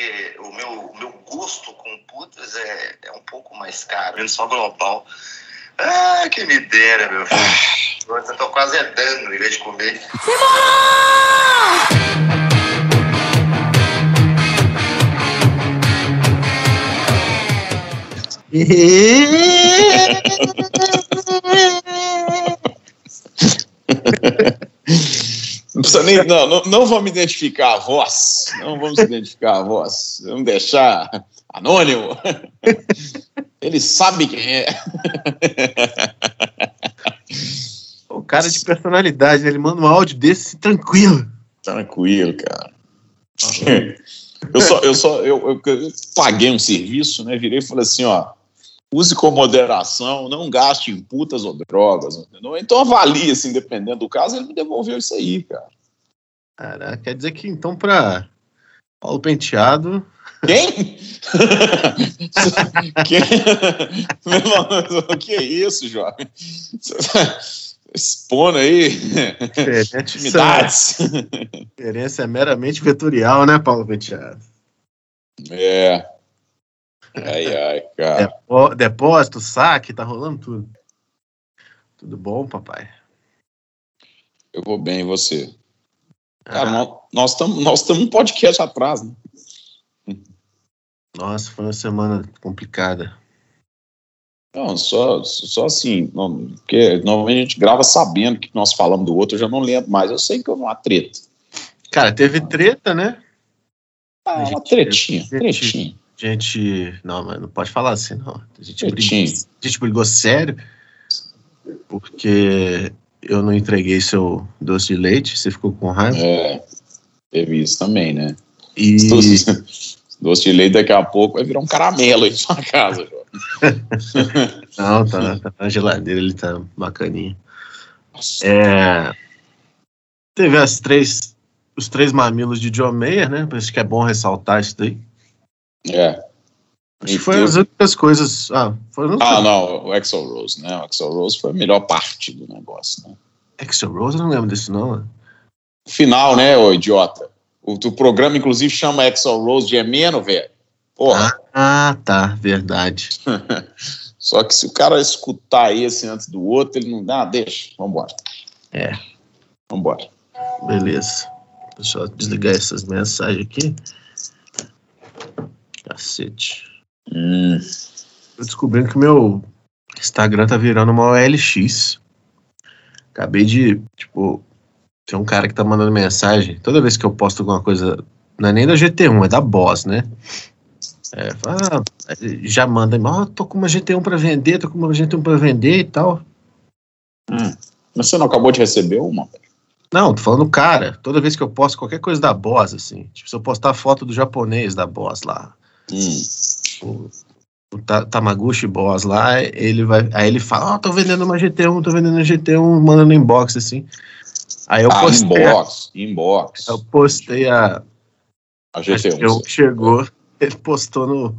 porque o meu, o meu gosto com putas é, é um pouco mais caro, menos só global. Ah, que me dera, meu filho. Eu tô quase é dando em vez de comer. Não precisa nem. Não, não, não vamos identificar a voz. Não vamos identificar a voz. Vamos deixar anônimo. Ele sabe quem é. O cara de personalidade, né? ele manda um áudio desse tranquilo. Tranquilo, cara. Eu só, eu só, eu, eu, eu paguei um serviço, né? Virei e falei assim, ó, use com moderação, não gaste em putas ou drogas, entendeu? Então avalie, assim, dependendo do caso, ele me devolveu isso aí, cara. Caraca, quer dizer que então pra Paulo Penteado. Quem? Quem? Meu, que é isso, jovem? Expondo aí intimidades. Experiência é meramente vetorial, né, Paulo Penteado? É. Ai, ai, cara. Depo- Depósito, saque, tá rolando tudo. Tudo bom, papai? Eu vou bem, e você? Cara, nó- nós estamos nós estamos um podcast atrás, né? Nossa, foi uma semana complicada. Não, só, só assim, não, porque normalmente a gente grava sabendo que nós falamos do outro, eu já não lembro mais. Eu sei que houve uma treta. Cara, teve treta, né? Ah, uma gente- tretinha, gente- tretinha. Gente. Não, mas não pode falar assim, não. A gente, Tretinha. brigou, a gente brigou sério porque eu não entreguei seu doce de leite, você ficou com raiva. É, teve isso também, né? E. Doce, doce de leite daqui a pouco vai virar um caramelo aí na sua casa, João. Não, tá, tá na geladeira, ele tá bacaninha. É, teve as três, os três mamilos de John Mayer, né? Acho que é bom ressaltar isso daí. É. Acho que foi as únicas coisas. Ah, as Ah, não, o Axel Rose, né? O Axel Rose foi a melhor parte do negócio, né? Axel Rose, eu não lembro desse não. final, né, ô idiota? O, o programa, inclusive, chama Axel Rose de Emeno, velho. Porra. Ah, tá, verdade. Só que se o cara escutar esse antes do outro, ele não dá, deixa. Vambora. É. Vambora. Beleza. Deixa eu desligar essas mensagens aqui. Cacete. Hum, Tô descobrindo que meu Instagram tá virando uma OLX. Acabei de, tipo, tem um cara que tá mandando mensagem. Toda vez que eu posto alguma coisa, não é nem da GT1, é da Boss, né? É, fala, ah, já manda, ó, tô com uma GT1 pra vender, tô com uma GT1 pra vender e tal. hum. Mas você não acabou de receber uma? Não, tô falando cara. Toda vez que eu posto qualquer coisa da Boss, assim, tipo, se eu postar foto do japonês da Boss lá, Hum. O, o Ta- Tamaguchi Boss lá, ele vai. Aí ele fala, ó, tô vendendo uma GT1, tô vendendo uma GT1, manda no inbox, assim. Aí eu Ah, postei. a- inbox. Inbox. Eu postei a. A a GT1. GT1 que chegou, ele postou no.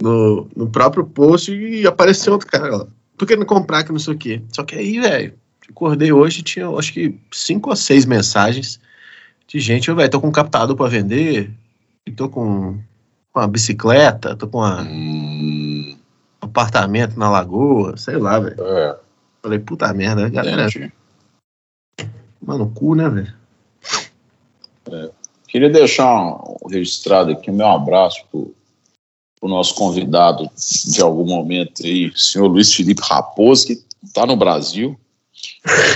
no, no próprio post e apareceu outro cara lá. Por que não comprar que não sei o quê? Só que aí, velho, acordei hoje tinha, acho que, cinco ou seis mensagens de gente, eu, velho, tô com um captador pra vender, e tô com com uma bicicleta, tô com uma- Hum, um apartamento na lagoa, sei lá, velho. é, Falei, puta merda, galera, entendi. mano, cu, né, velho? Queria deixar um- registrado aqui o meu abraço pro, pro nosso convidado de algum momento aí, senhor Luiz Felipe Raposo, que está no Brasil.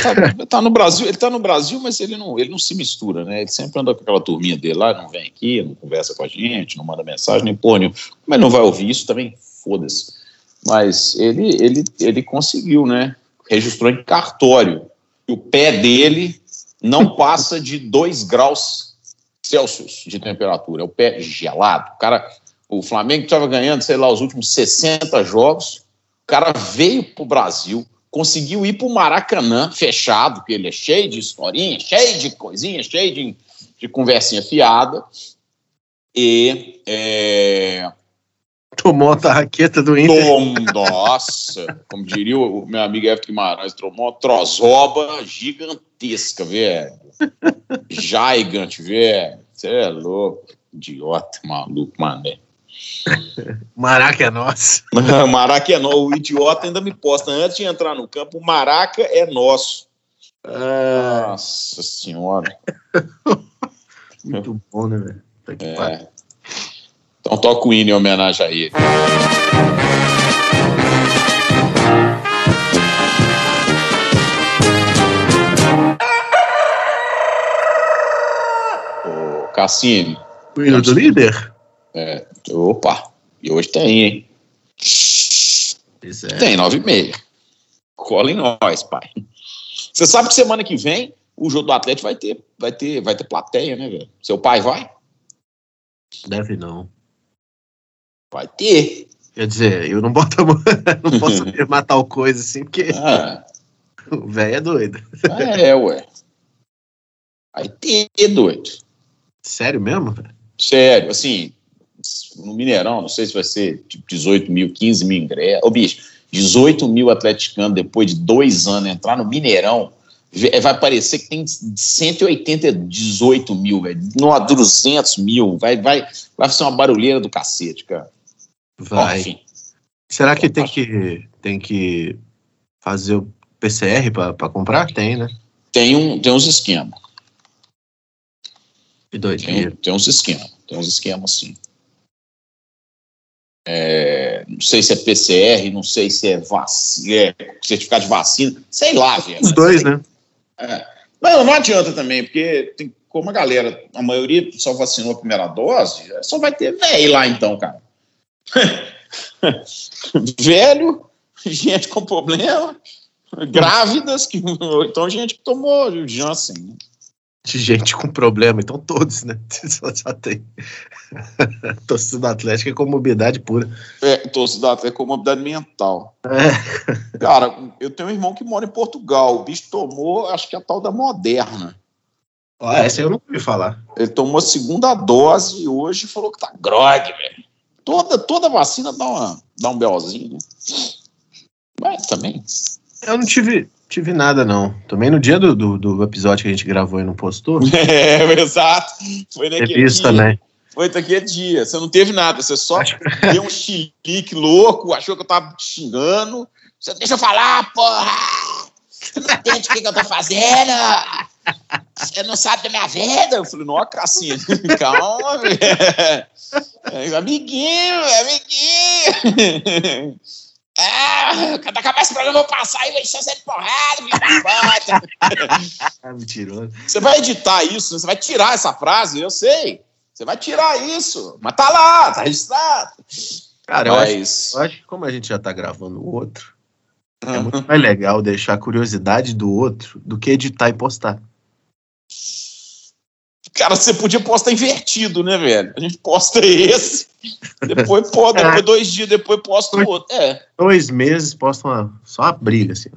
Tá, tá no Brasil, ele tá no Brasil, mas ele não, ele não se mistura, né? Ele sempre anda com aquela turminha dele lá, não vem aqui, não conversa com a gente, não manda mensagem, nem nenhuma. Como ele não vai ouvir isso também, foda-se. Mas ele, ele, ele conseguiu, né? Registrou em cartório. E o pé dele não passa de 2 graus Celsius de temperatura. É o pé gelado. O cara, o Flamengo estava ganhando, sei lá, os últimos 60 jogos. O cara veio pro Brasil, conseguiu ir pro Maracanã fechado, porque ele é cheio de historinha, cheio de coisinha, cheio de, de conversinha fiada. E é, Tomou a tarraqueta do Inter. Tom, nossa, como diria o meu amigo Everton Guimarães, tomou uma trozoba gigantesca, velho. Gigante, velho. Você é louco. Idiota, maluco, mané. Maraca é nosso. Maraca é nosso. O idiota ainda me posta. Antes de entrar no campo, o Maraca é nosso. Ah, Nossa senhora. muito bom, né, velho? Tá que. É. Então toca o hino em homenagem a ele. Ô, Cassini, O hino do líder? É, opa, e hoje tem, hein? É. Tem, nove e meia. Cola em nós, pai. Você sabe que semana que vem o jogo do Atlético vai ter, vai ter, vai ter plateia, né, velho? Seu pai vai? Deve não. Vai ter. Quer dizer, eu não boto a mão, não posso afirmar tal coisa assim, porque Ah, o velho é doido. é, ué. Vai ter, doido. Sério mesmo? velho? Sério, assim, no Mineirão, não sei se vai ser tipo 18 mil, 15 mil ingressos. Ô, bicho, 18 mil atleticanos depois de dois anos entrar no Mineirão, vê- vai parecer que tem 180, 18 mil, velho. Não, 200 mil. Vai, vai, vai ser uma barulheira do cacete, cara. Vai. Será que tem que tem que fazer o PCR pra pra comprar? Tem, né? tem, um, tem uns esquemas. Que Tem, doideira. tem uns esquemas. Tem uns esquemas, sim. É, não sei se é PCR, não sei se é, vac... é certificado de vacina, sei lá, velho. Os dois, né? É. Não, não adianta também, porque tem, como a galera, a maioria só vacinou a primeira dose, só vai ter velho lá então, cara. Velho, gente com problema, grávidas, que, ou então gente que tomou Janssen. De gente com problema, então todos, né? Só, só tem. Torcida do Atlético é comorbidade pura. É, torcida é comorbidade mental. É. Cara, eu tenho um irmão que mora em Portugal. O bicho tomou, acho que é a tal da Moderna. Ó, essa eu não ouvi falar. Ele tomou a segunda dose e hoje falou que tá grog, velho. Toda, toda vacina dá, uma, dá um belzinho, né? Mas também. Eu não tive, tive nada, não. Também no dia do, do, do episódio que a gente gravou e não postou. É, exato. Foi naquele Teve isso dia. também. Foi naquele dia. Você não teve nada, você só Acho- deu um chilique louco, achou que eu tava te xingando. Você deixa eu falar, porra! Você não entende o que, que eu tô fazendo? Você não sabe da minha vida? Eu falei, não, Cassinha, calma, velho. É, Amiguinho, amiguinho. Ah, quando acabar esse programa, eu vou passar e vou encher você de porrada, da puta. Ah, mentiroso. Você vai editar isso, você vai tirar essa frase, eu sei. Você vai tirar isso. Mas tá lá, tá registrado. Cara, eu acho, Mas. eu acho que como a gente já tá gravando o outro, é Uhum. muito mais legal deixar a curiosidade do outro do que editar e postar. Cara, você podia postar invertido, né, velho? A gente posta esse, depois, pô, depois dois dias depois posta o outro. É. Dois meses posta uma, só uma briga, assim.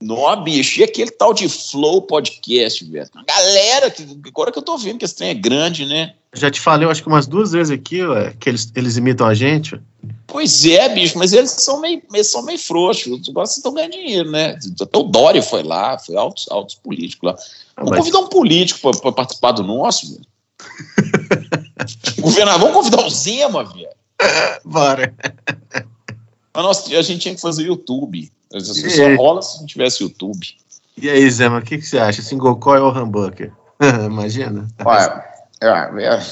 Nó, bicho. E aquele tal de Flow Podcast, velho? A galera, que, agora que eu tô vendo que esse trem é grande, né? Já te falei, eu acho que umas duas vezes aqui, ué, que eles, eles imitam a gente. Pois é, bicho, mas eles são meio, eles são meio frouxos. Agora vocês estão ganhando dinheiro, né? Até o Dória foi lá, foi altos, altos políticos lá. Ah, Vamos mas- convidar um político pra, pra participar do nosso, velho. Governador, vamos convidar o Zema, velho. Bora. Mas nós, a gente tinha que fazer YouTube. É. só rola se não tivesse YouTube. E aí, Zema, o que, que você acha? Singocói ou Hamburger? Imagina. Olha, é, é.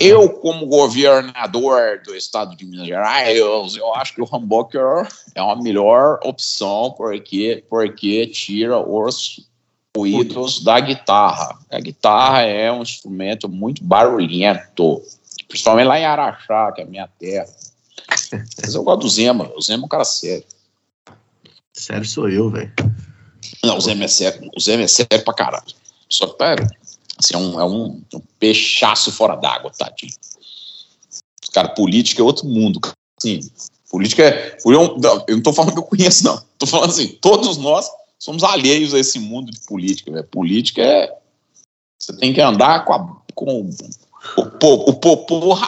eu, como governador do estado de Minas Gerais, eu, eu acho que o hambúrguer é a melhor opção porque, porque tira os ruídos da guitarra. A guitarra é um instrumento muito barulhento, principalmente lá em Araxá, que é a minha terra. Mas eu gosto do Zema, o Zema é um cara sério. Sério, sou eu, velho. Não, o Zema é sério, o Zema é sério pra caralho. Só que, assim, é um, é um, um peixaço fora d'água, tadinho. Cara, política é outro mundo. cara. Assim, política é. Eu eu não tô falando que eu conheço, não. Tô falando assim, todos nós somos alheios a esse mundo de política. Né? Política é. Você tem que andar com, a, com o, po- o popô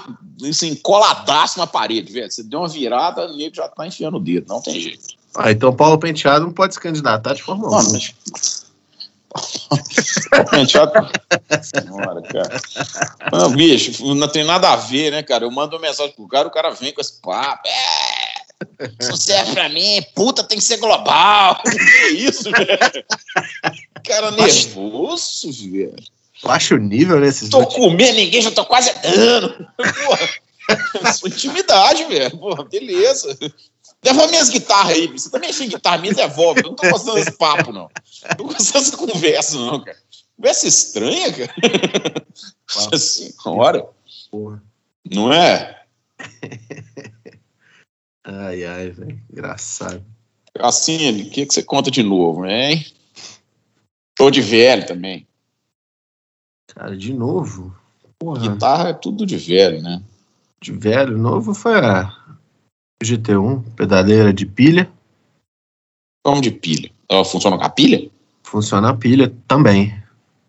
assim, coladaço na parede, velho. Você deu uma virada, o nego já tá enfiando o dedo, não tem jeito. Ah, então Paulo Penteado não pode se candidatar de forma alguma. mas penteado. Senhora, cara. Não, bicho, não tem nada a ver, né, cara? Eu mando uma mensagem pro cara, o cara vem com esse papo. É, isso serve pra mim, puta tem que ser global. Que isso, velho? Cara nervoso, velho. Baixa o nível nesses. Tô comendo ninguém, já tô quase dando. Porra. Sua intimidade, velho. Porra, beleza. Devolve minhas guitarras aí. Você também achei guitarra, me devolve. Eu não tô gostando desse papo, não. Não tô gostando dessa conversa, não, cara. Conversa estranha, cara. Assim, hora. Porra. Não é? Ai, ai, velho. Engraçado. Assim, o que, que você conta de novo, hein? Tô de velho também. Cara, de novo. Porra. Guitarra é tudo de velho, né? De velho, novo foi a GT1, pedaleira de pilha. Como de pilha? Ela funciona com a pilha? Funciona a pilha também.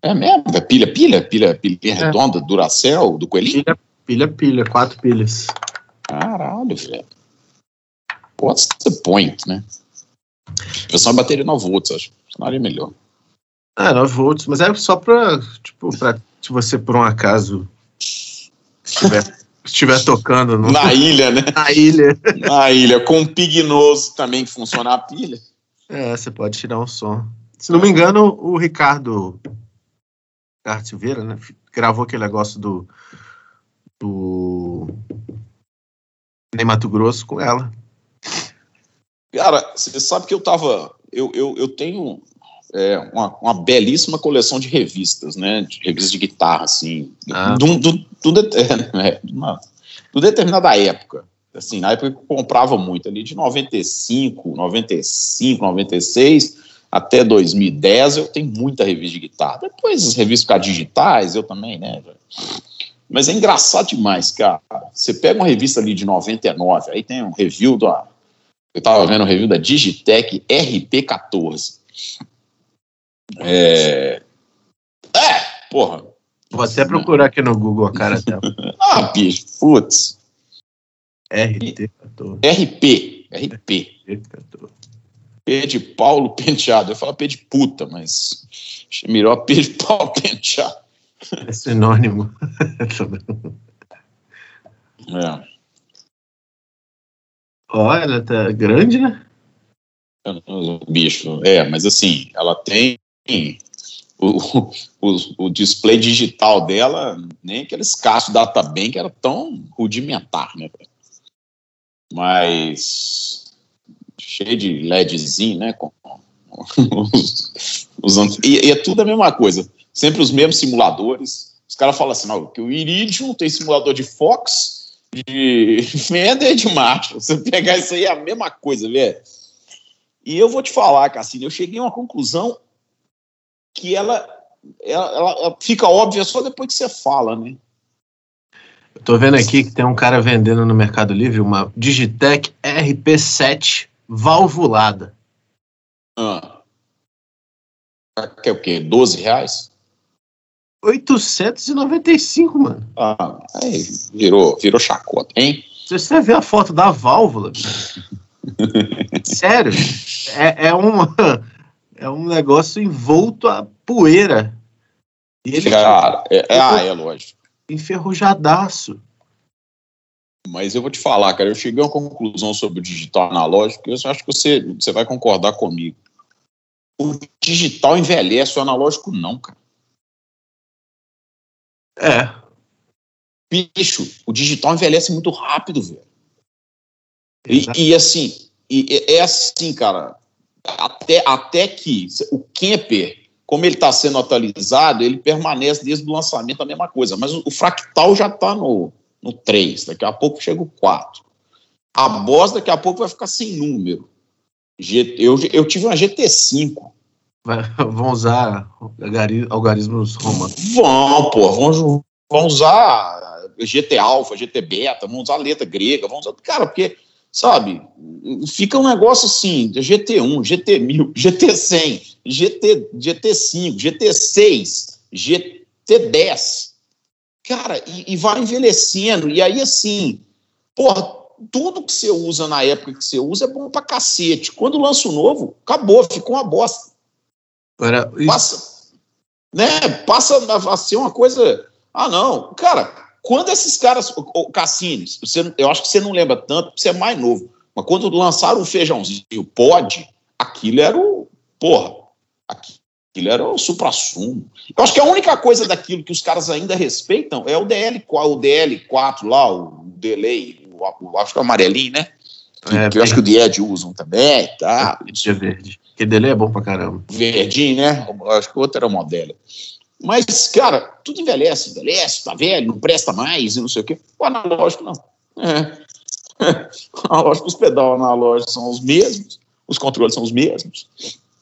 É mesmo? É pilha, pilha? Pilha, pilha redonda, Duracell, do coelhinho? Pilha, pilha, pilha, quatro pilhas. Caralho, velho. What's the point, né? Versão bateria 9 volts, acho. Funcionaria melhor. Ah, 9 volts, mas é só pra, tipo, pra se você por um acaso estiver, estiver tocando no- Na ilha, né? na ilha. Na ilha, com um pignoso também que funciona a pilha. É, você pode tirar um som. Se não me engano, o Ricardo, Ricardo Silveira, né, gravou aquele negócio do do Ney Mato Grosso com ela. Cara, você sabe que eu tava. Eu, eu, eu tenho é, uma, uma belíssima coleção de revistas, né? De revistas de guitarra, assim. Ah. Do, do, do, det- é, de uma- do determinada época. Assim, na época que eu comprava muito, ali de 95, 95, 96 até 2010, eu tenho muita revista de guitarra. Depois as revistas ficaram digitais, eu também, né? Mas é engraçado demais, cara. Você pega uma revista ali de 99, aí tem um review da. Eu tava vendo um review da Digitec RP14. É. É, porra. Vou até procurar aqui no Google a cara dela. Ah, bicho, putz. RT 14. RP. RP. 14. P de Paulo Penteado. Eu falo P de puta, mas. Melhor P de Paulo Penteado. É sinônimo. É. Olha, tá grande, né? Bicho, é, mas assim, ela tem o, o, o display digital dela, nem aqueles casos databank era tão rudimentar, né? Mas cheio de LEDzinho, né? Com, os- usando, e, e é tudo a mesma coisa, sempre os mesmos simuladores. Os caras falam assim, não, que o Iridium tem simulador de Fox, de Fender e de Marshall. Se você pegar isso aí é a mesma coisa, velho. E eu vou te falar, Cassino, eu cheguei a uma conclusão que ela, ela, ela- ela fica óbvia só depois que você fala, né? Eu tô vendo aqui que tem um cara vendendo no Mercado Livre uma Digitec RP7 valvulada. Ah. Que é o quê? 12 reais? 895, mano. Ah, aí virou, virou chacota, hein? Se você ver a foto da válvula, sério, é, é, uma, é um negócio envolto a poeira. E ele Cara, é, é- ah, é lógico. enferrujadaço. Mas eu vou te falar, cara, eu cheguei a uma conclusão sobre o digital analógico e eu acho que você, você vai concordar comigo. O digital envelhece, o analógico não, cara. É, Bicho, o digital envelhece muito rápido, velho. E, e assim, e é é assim, cara, até, até que o Kemper, como ele está sendo atualizado, ele permanece desde o lançamento a mesma coisa, mas o, o fractal já está no, no 3, daqui a pouco chega o 4. A Boss daqui a pouco vai ficar sem número. Eu, eu tive uma GT5. vão usar algari- algarismos romanos. Vão, pô, vão, vão usar GT Alpha, GT Beta, vão usar letra grega, vão usar. Cara, porque, sabe, fica um negócio assim: GT1, GT1000, GT100, GT, GT5, GT6, GT10. Cara, e, e vai envelhecendo. E aí, assim, porra, tudo que você usa na época que você usa é bom pra cacete. Quando lança o novo, acabou, ficou uma bosta. Agora, isso- Passa, né, passa a ser uma coisa. Ah, não. Cara, quando esses caras. O Cassini, você, eu acho que você não lembra tanto, você é mais novo. Mas quando lançaram o feijãozinho, pode, aquilo era o. Porra, aquilo era o supra-sumo. Eu acho que a única coisa daquilo que os caras ainda respeitam é o DL, o DL4 lá, o delay, o, o, acho que é o amarelinho, né? Que, é, que eu acho que o Died usam também, tá? É verde. Que dele é bom pra caramba. Verdinho, né? Eu acho que o outro era modelo. Mas, cara, tudo envelhece, envelhece, tá velho, não presta mais e não sei o quê. O analógico não. É. O analógico, os pedal analógicos são os mesmos, os controles são os mesmos.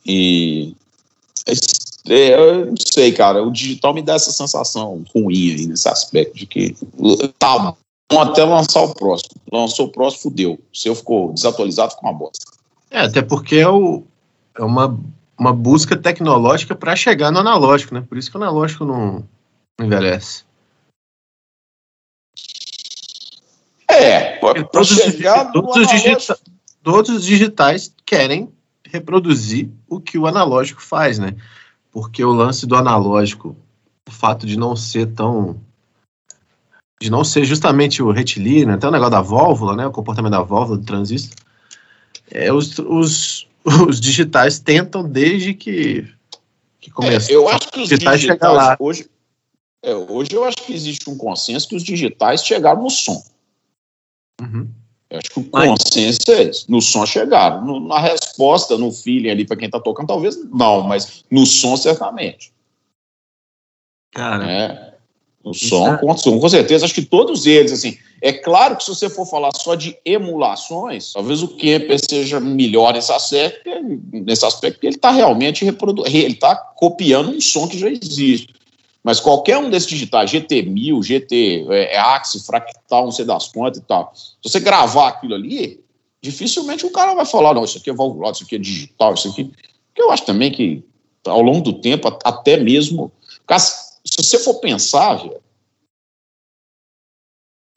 E é, eu não sei, cara, o digital me dá essa sensação ruim aí nesse aspecto de que tá até lançar o próximo. Lançou o próximo, fudeu. O seu ficou desatualizado, ficou uma bosta. É, até porque é, o, é uma, uma busca tecnológica para chegar no analógico, né? Por isso que o analógico não, não envelhece. É, pode todos, chegar todos, os digita, todos os digitais querem reproduzir o que o analógico faz, né? Porque o lance do analógico, o fato de não ser tão de não ser justamente o retilíneo, até o negócio da válvula, né, o comportamento da válvula do transistor, é, os, os, os digitais tentam desde que, que começou. É, eu acho que os digitais, digitais lá. Hoje, é, hoje eu acho que existe um consenso que os digitais chegaram no som. Uhum. Eu acho que o consenso é esse. No som chegaram. No, na resposta, no feeling ali para quem está tocando, talvez não, mas no som certamente. Cara. É. No som, com, com certeza. Acho que todos eles, assim. É claro que se você for falar só de emulações, talvez o Kemper seja melhor nesse aspecto, nesse aspecto porque ele está realmente reproduzindo, ele está copiando um som que já existe. Mas qualquer um desses digitais, GT1000, GT, é, é Axie, Fractal, não sei das quantas e tal, se você gravar aquilo ali, dificilmente o cara vai falar, não, isso aqui é valvulado, isso aqui é digital, isso aqui. Porque eu acho também que, ao longo do tempo, até mesmo. Se você for pensar, velho,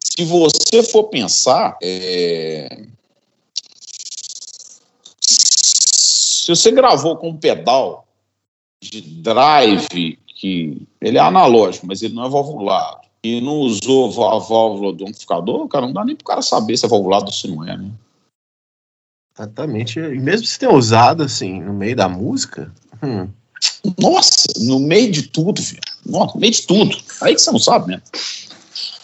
se você for pensar, é... se você gravou com um pedal de drive que ele é analógico, mas ele não é valvulado, e não usou a válvula do amplificador, cara, não dá nem pro cara saber se é valvulado ou se não é, né? Exatamente. E mesmo se tenha usado, assim, no meio da música. Hum. Nossa, no meio de tudo, velho. Nossa, no meio de tudo. Aí que você não sabe, né?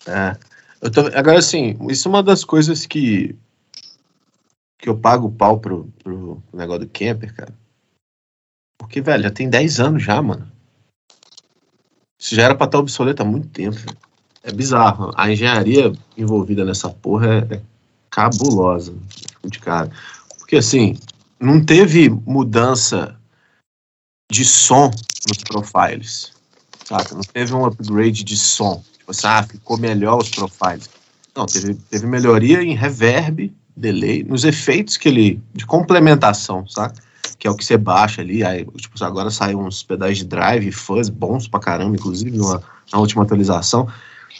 É. Eu tô, agora, assim, isso é uma das coisas que. que eu pago o pau pro, pro negócio do camper, cara. Porque, velho, já tem 10 anos já, mano. Isso já era para estar obsoleto há muito tempo. É bizarro. A engenharia envolvida nessa porra é, é cabulosa. De cara. Porque assim, não teve mudança de som nos profiles. Saca? Não teve um upgrade de som. Tipo assim, ah, ficou melhor os profiles. Não, teve, teve melhoria em reverb, delay, nos efeitos que ele. de complementação, saca? que é o que você baixa ali. Aí, tipo, agora saem uns pedais de drive, fuzz bons pra caramba, inclusive numa, na última atualização.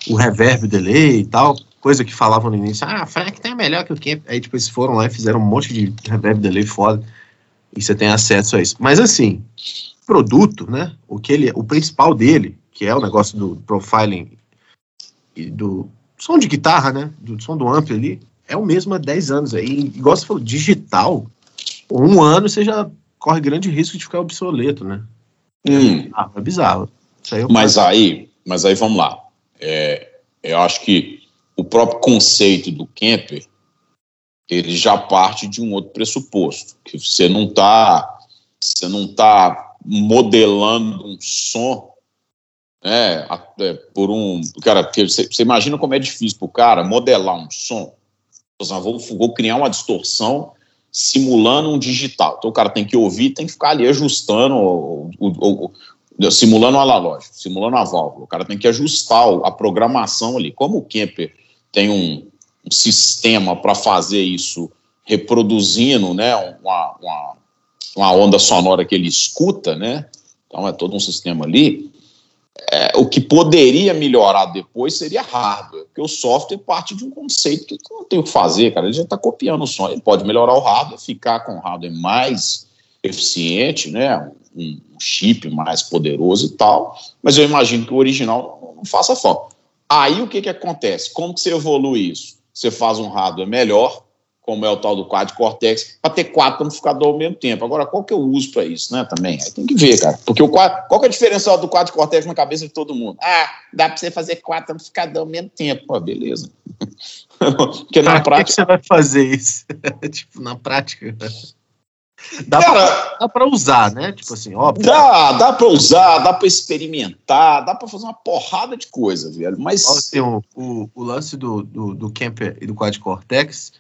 O reverb, delay e tal, coisa que falavam no início, ah, Frac tá melhor que o Camp. Aí, tipo, eles foram lá e fizeram um monte de reverb, delay foda, e você tem acesso a isso. Mas, assim, produto, né, o, que ele, o principal dele, que é o negócio do profiling e do som de guitarra, né, do som do ampli ali, é o mesmo há 10 anos. Aí, igual você falou, digital, um ano você já corre grande risco de ficar obsoleto, né? Hum. Ah, é bizarro. Aí mas aí, mas aí vamos lá. É, eu acho que o próprio conceito do camper ele já parte de um outro pressuposto, que você não está você não tá modelando um som né, é, por um cara, você, imagina como é difícil para o cara modelar um som. Vou, vou criar uma distorção simulando um digital. Então o cara tem que ouvir, tem que ficar ali ajustando, o, o, o, simulando o analógico, simulando a válvula. O cara tem que ajustar a programação ali. Como o Kemper tem um, um sistema para fazer isso reproduzindo né, uma, uma, uma onda sonora que ele escuta, né? Então é todo um sistema ali é, o que poderia melhorar depois seria hardware, porque o software parte de um conceito que não tem o que fazer, cara. Ele já está copiando o som. Ele pode melhorar o hardware, ficar com o hardware mais eficiente, né? Um, chip mais poderoso e tal, mas eu imagino que o original não faça falta. Aí o que, que acontece? Como que você evolui isso? Você faz um hardware melhor, como é o tal do quad cortex, para ter quatro amplificadores ao mesmo tempo. Agora, qual que o uso para isso, né? Também aí tem que ver, cara. Porque o quad, qual que é a diferença do quad cortex na cabeça de todo mundo? Ah, dá para você fazer quatro amplificadores ao mesmo tempo. Pô, beleza. Porque na pra prática. Que, que você vai fazer isso? tipo, na prática. Dá Cara, pra, pra usar, né? Tipo assim, óbvio. Dá, dá pra usar, dá pra experimentar, dá pra fazer uma porrada de coisa, velho. Mas. Assim, o, o, o, lance do, do, do Kemper e do Quad Cortex.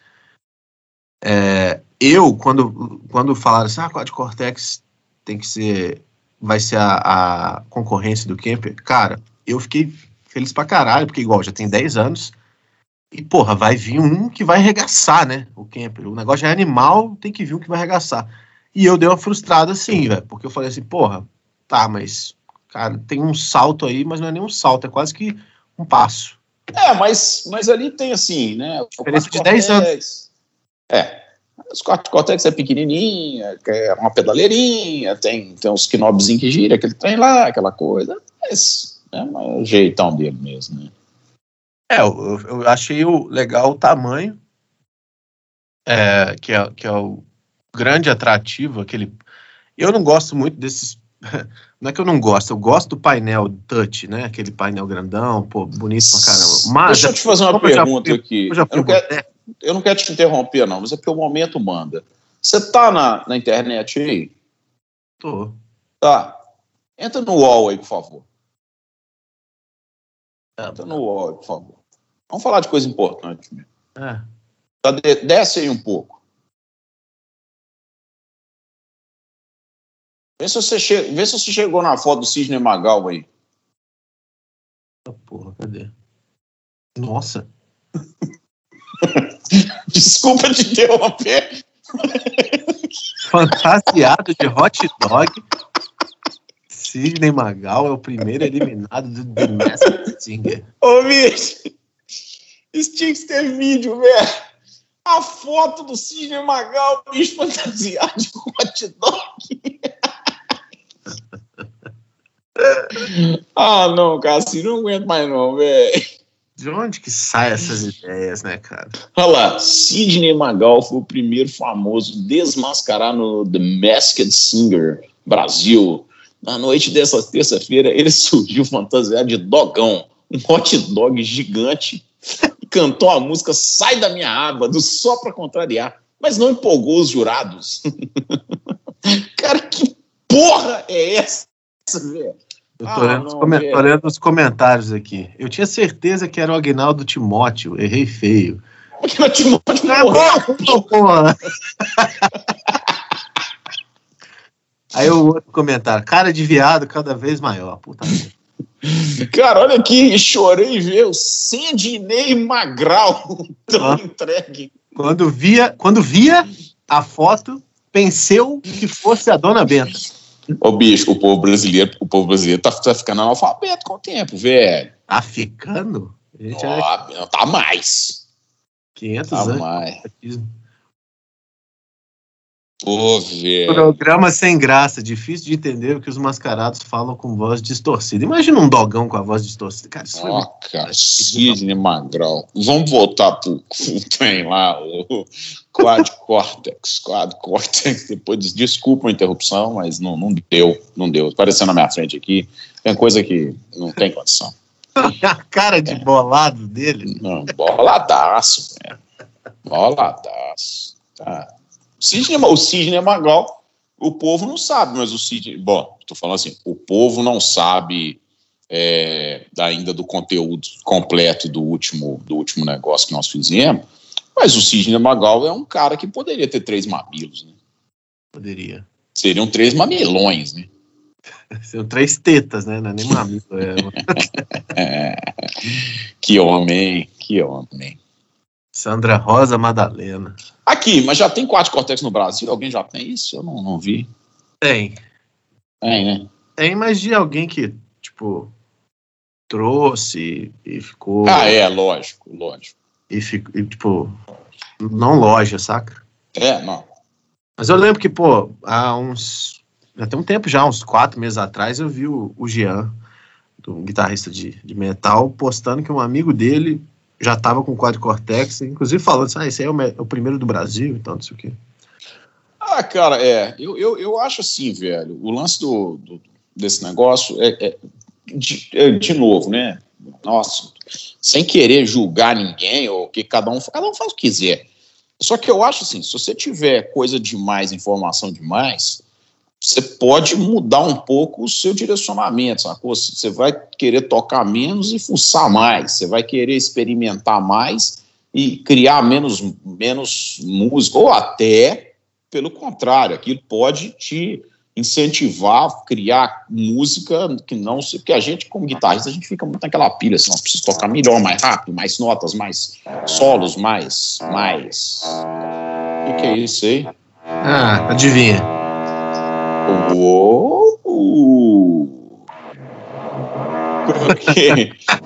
É, eu, quando, quando falaram assim, ah, Quad Cortex tem que ser. Vai ser a, a concorrência do Kemper, cara, eu fiquei feliz pra caralho, porque igual já tem 10 anos. E, porra, vai vir um que vai arregaçar, né? O Kemper. O negócio é animal, tem que vir um que vai arregaçar. E eu dei uma frustrada assim, velho, porque eu falei assim, porra, tá, mas, cara, tem um salto aí, mas não é nem um salto, é quase que um passo. É, mas, mas ali tem assim, né? O Diferença de 10 anos. É. Os quatro cortex é pequenininha, é uma pedaleirinha, tem, tem uns knobzinhos que gira, aquele trem lá, aquela coisa. Mas é o jeitão dele mesmo, né? É, eu, eu achei o, legal o tamanho, é, que, é, que é o grande atrativo, aquele. Eu não gosto muito desses. Não é que eu não gosto, eu gosto do painel touch, né? Aquele painel grandão, pô, bonito pra caramba. Mas, Deixa eu te fazer uma pergunta eu aqui. Eu, eu, não quero, eu, não quero, te interromper, não, mas é porque o momento manda. Você tá na, na internet aí? Tô. Tá. Entra no UOL aí, por favor. Entra no UOL aí, por favor. Vamos falar de coisa importante. É. Tá, desce aí um pouco. Vê se, você che... Vê se você chegou na foto do Cisne Magal aí. Porra, cadê? Nossa. Desculpa te interromper. Fantasiado de hot dog. Sidney Magal é o primeiro eliminado do The Masked Singer. Ô, bicho! Isso tinha que ter vídeo, velho. A foto do Sidney Magal, bicho fantasiado de hot dog. ah, não, Cassi, não aguento mais não, velho. De onde que saem essas ideias, né, cara? Olha lá, Sidney Magal foi o primeiro famoso desmascarar no The Masked Singer Brasil. Na noite dessa terça-feira, ele surgiu fantasiado de dogão, um hot dog gigante, e cantou a música Sai da Minha Aba, do Só Pra Contrariar, mas não empolgou os jurados. cara, que porra é essa, velho? Eu tô, ah, lendo, não, os tô lendo os comentários aqui. Eu tinha certeza que era o Agnaldo Timóteo, errei feio. Agnaldo Timóteo não morreu, porra. Aí o outro comentário, cara de viado cada vez maior. Puta Cara, olha aqui, chorei ver o Sandinei Magral tão ah. entregue. Quando via, quando via a foto, penseu que fosse a dona Benta. Ô, bicho, o povo brasileiro, o povo brasileiro tá, tá ficando analfabeto com o tempo, velho. Tá ficando? Ó, Tá mais. 500 tá anos. Mais. Pô, velho. Programa sem graça, difícil de entender o que os mascarados falam com voz distorcida. Imagina um dogão com a voz distorcida. Cara, isso oh, cara, Sidney Magrão. Vamos voltar pro trem lá, o Quad Cortex. Quad Cortex. Depois, desculpa a interrupção, mas não, não deu, não deu. Aparecendo na minha frente aqui, tem coisa que não tem condição. a cara de é. bolado dele. Não, boladaço, velho. Boladaço. Tá. Sidney, o Sidney Magal, o povo não sabe, mas o Sidney. Bom, estou falando assim, o povo não sabe é, ainda do conteúdo completo do último, do último negócio que nós fizemos, mas o Sidney Magal é um cara que poderia ter três mamilos, né? Poderia. Seriam três mamilões, né? Seriam três tetas, né? Não é nem mamilo. É... que homem, que homem. Sandra Rosa Madalena. Aqui, mas já tem quatro cortex no Brasil? Alguém já tem isso? Eu não, não vi. Tem. Tem, né? Tem, mas de alguém que, tipo, trouxe e ficou. Ah, é, lógico, lógico. E, ficou, e, tipo, não loja, saca? É, não. Mas eu lembro que, pô, há uns. Já tem um tempo já, uns quatro meses atrás, eu vi o, o Jean, um guitarrista de, de metal, postando que um amigo dele já tava com quadro Cortex, inclusive falando assim, ah, esse aí é o, é o primeiro do Brasil, então não sei o quê. Ah, cara, é. Eu, eu, eu acho assim, velho. O lance do, do desse negócio é, é, de, é, de, novo, né? Nossa, sem querer julgar ninguém, ou que cada um, cada um faz o que quiser. Só que eu acho assim, se você tiver coisa demais, informação demais, você pode mudar um pouco o seu direcionamento, sacou? Você vai querer tocar menos e fuçar mais, você vai querer experimentar mais e criar menos, menos música, ou até, pelo contrário, aquilo pode te incentivar, criar música que não se. Porque a gente, como guitarrista, a gente fica muito naquela pilha, assim, nós precisamos tocar melhor, mais rápido, mais notas, mais solos, mais. mais. O que, que é isso aí? Ah, adivinha. Uou! que,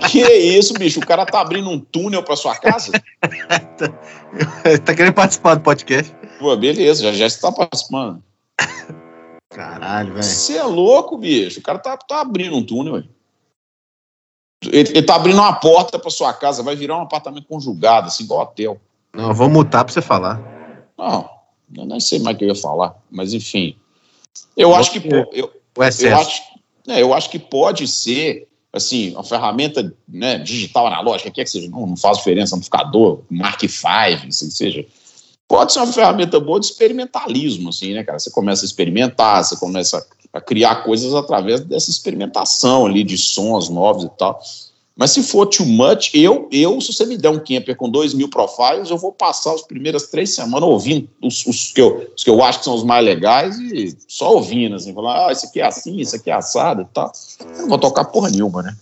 que é isso, bicho? O cara tá abrindo um túnel pra sua casa? tá querendo participar do podcast? Pô, beleza, já já está participando. Caralho, velho. Você é louco, bicho. O cara tá, tá abrindo um túnel, velho. Ele, ele tá abrindo uma porta pra sua casa, vai virar um apartamento conjugado, assim, igual hotel. Não, eu vou mutar pra você falar. Não, eu nem sei mais o que eu ia falar, mas enfim. Eu acho que. Eu, eu, eu, acho, né, eu acho que pode ser, assim, uma ferramenta né, digital analógica, quer que seja, não, não faz diferença, amplificador, Mark V, assim, seja pode ser uma ferramenta boa de experimentalismo, assim, né, cara? Você começa a experimentar, você começa a criar coisas através dessa experimentação ali de sons novos e tal. Mas se for too much, eu, eu se você me der um camper com dois mil profiles, eu vou passar as primeiras três semanas ouvindo os, os, que eu, os que eu acho que são os mais legais e só ouvindo, assim, falar, ah, isso aqui é assim, isso aqui é assado e tal. Eu não vou tocar porra nenhuma, né?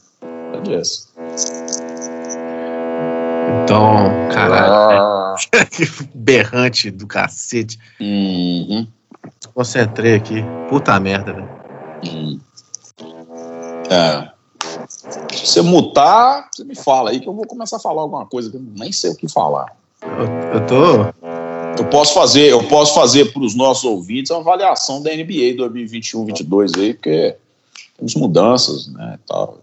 É disso. Então, caralho. Ah. que berrante do cacete. Uhum. Concentrei aqui. Puta merda, velho. Uhum. É. Se você mutar, você me fala aí que eu vou começar a falar alguma coisa que eu nem sei o que falar. Eu, eu tô. Eu posso fazer, eu posso fazer para os nossos ouvintes uma avaliação da NBA 2021-22 aí, porque temos mudanças, né, tal.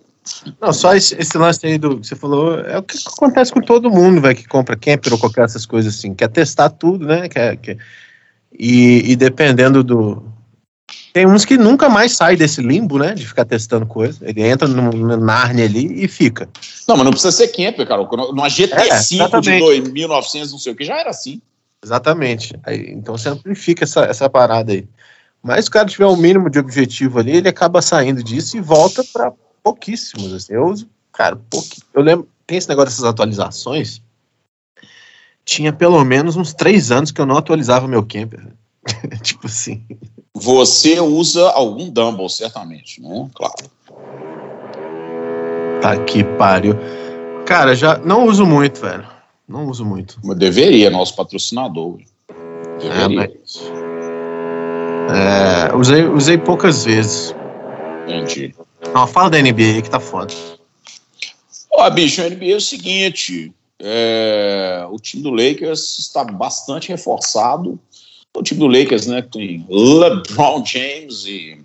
Não, só esse, esse, lance aí do que você falou é o que acontece com todo mundo, vai que compra camper ou qualquer essas coisas assim, quer testar tudo, né? Quer, quer, e, e dependendo do. Tem uns que nunca mais sai desse limbo, né? De ficar testando coisa. Ele entra no, no Narnia ali e fica. Não, mas não precisa ser camper, cara. Numa GT5 é, de 2900, não sei o que, já era assim. Exatamente. Aí, então você amplifica essa, essa parada aí. Mas se o cara tiver o um mínimo de objetivo ali, ele acaba saindo disso e volta para pouquíssimos, assim. Eu uso, cara, pouquíssimo. Eu lembro, tem esse negócio dessas atualizações. Tinha pelo menos uns três anos que eu não atualizava meu camper. tipo assim. Você usa algum Dumble, certamente, né? Claro. Tá que pariu. Cara, já não uso muito, velho. Não uso muito. Mas deveria, nosso patrocinador. Deveria. É, mas... é, usei, usei poucas vezes. Entendi. Não, fala da NBA que tá foda. Ó, bicho, a NBA é o seguinte: é, o time do Lakers está bastante reforçado. O time do Lakers, né, tem LeBron James e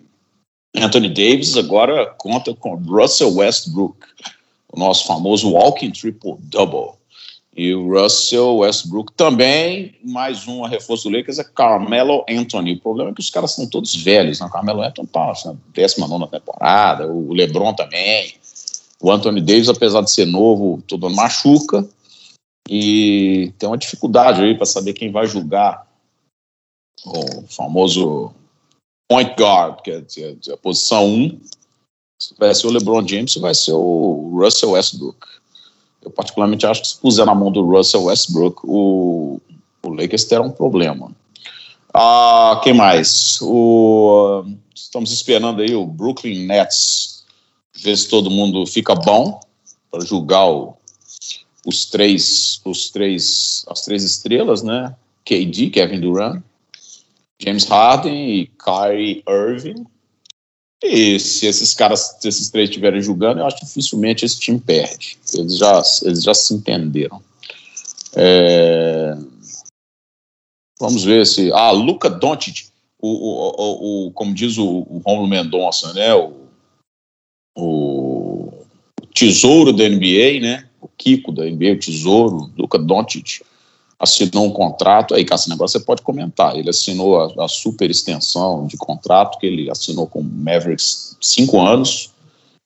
Anthony Davis, agora conta com Russell Westbrook, o nosso famoso walking triple-double. E o Russell Westbrook também, mais um reforço do Lakers é Carmelo Anthony. O problema é que os caras são todos velhos, né? O Carmelo Anthony tá na 19 temporada, o LeBron também. O Anthony Davis, apesar de ser novo, todo machuca. E tem uma dificuldade aí para saber quem vai julgar o famoso point guard, que é a posição 1. Se vai ser o LeBron James, vai ser o Russell Westbrook. Eu particularmente acho que se puser na mão do Russell Westbrook, o, o Lakers terá um problema. Ah, quem mais? O, estamos esperando aí o Brooklyn Nets ver se todo mundo fica bom para julgar o, os três, os três, as três estrelas, né? KD, Kevin Durant, James Harden e Kyrie Irving. E se esses caras, se esses três estiverem julgando, eu acho que dificilmente esse time perde. Eles já, eles já se entenderam. É... Vamos ver se. Ah, Luca Doncic, o, o, o, o, como diz o, o Romulo Mendonça, né? O, o tesouro da NBA, né? O Kiko da NBA, o tesouro, Luca Doncic, assinou um contrato. Aí, Cássio, negócio você pode comentar. Ele assinou a, a, super extensão de contrato que ele assinou com o Mavericks cinco anos.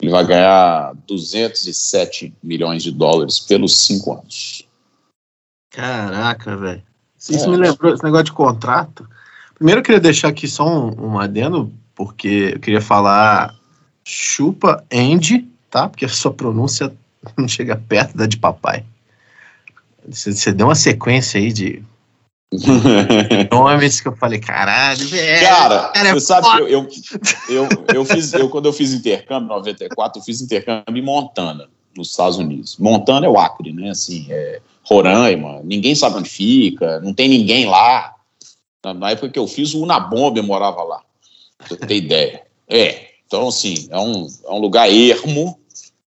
Ele vai ganhar 207 milhões de dólares pelos cinco anos. Caraca, velho. Isso é. me lembrou esse negócio de contrato. Primeiro eu queria deixar aqui só um, um adendo, porque eu queria falar chupa Andy, tá? Porque a sua pronúncia não chega perto da de papai. Você, você deu uma sequência aí de nomes que eu falei, caralho, velho. Cara, cara é você sabe que eu, eu, eu, eu, fiz, eu, quando eu fiz intercâmbio em 94, eu fiz intercâmbio em Montana, nos Estados Unidos. Montana é o Acre, né? Assim, é Roraima, ninguém sabe onde fica, não tem ninguém lá. Na época que eu fiz, o Unabomber morava lá, pra você ter ideia. É, então, assim, é um, é um lugar ermo.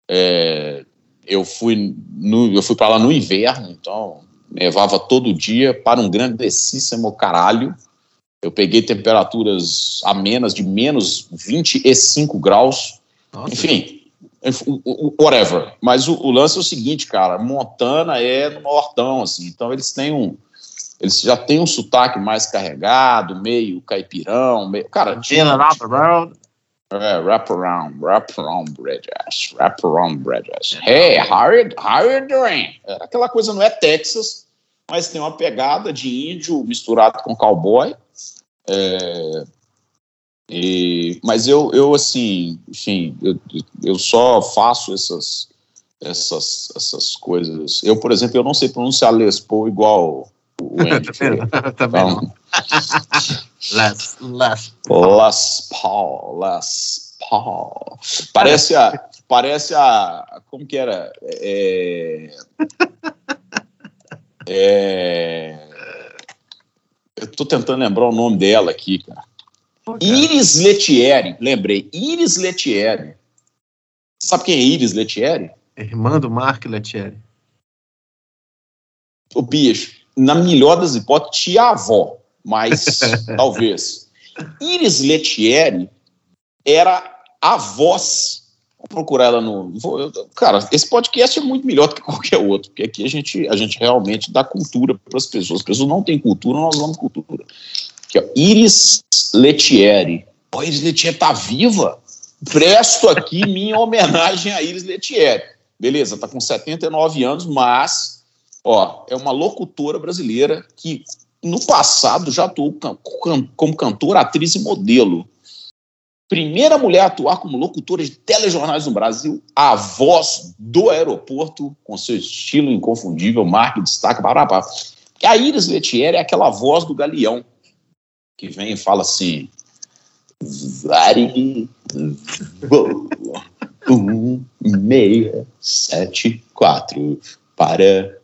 É, eu fui, no, eu fui para lá no inverno, então nevava todo dia para um grandíssimo caralho. Eu peguei temperaturas amenas de menos 25 graus. Nossa. Enfim, whatever. Mas o, o, lance é o seguinte, cara, Montana é no nortão, assim, então eles têm um, eles já têm um sotaque mais carregado, meio caipirão, meio, cara, around. É, wrap around, wrap around bridges, wrap around bridges. Hey, how are, you, how are you doing? É, aquela coisa não é Texas, mas tem uma pegada de índio misturado com cowboy. É, e, mas eu, eu, assim, enfim, eu, eu só faço essas, essas, essas coisas. Eu, por exemplo, eu não sei pronunciar Lespo igual o Andy. Também não. Então, Les, Les. Las Paul, Las Paul. Parece a, parece a, como que era? É, é, eu tô tentando lembrar o nome dela aqui, cara. Iris Letieri, lembrei. Iris Letieri. Sabe quem é Iris Letieri? Irmã do Mark Letieri. O bicho, na melhor das hipóteses, tia-avó, mas talvez. Iris Letieri era a voz. Vou procurar ela no. Cara, esse podcast é muito melhor do que qualquer outro, porque aqui a gente, a gente realmente dá cultura para as pessoas. As pessoas não têm cultura, nós damos cultura. Aqui, ó, Iris Letieri. Pô, Iris Letieri tá viva? Presto aqui minha homenagem a Iris Letieri. Beleza, tá com 79 anos, mas ó, é uma locutora brasileira que no passado já atuou como cantora, atriz e modelo. Primeira mulher a atuar como locutora de telejornais no Brasil, a voz do aeroporto, com seu estilo inconfundível, marca e destaque. Pará, A Iris Letieri é aquela voz do galeão, que vem e fala assim: Vari um, meia, sete, quatro, para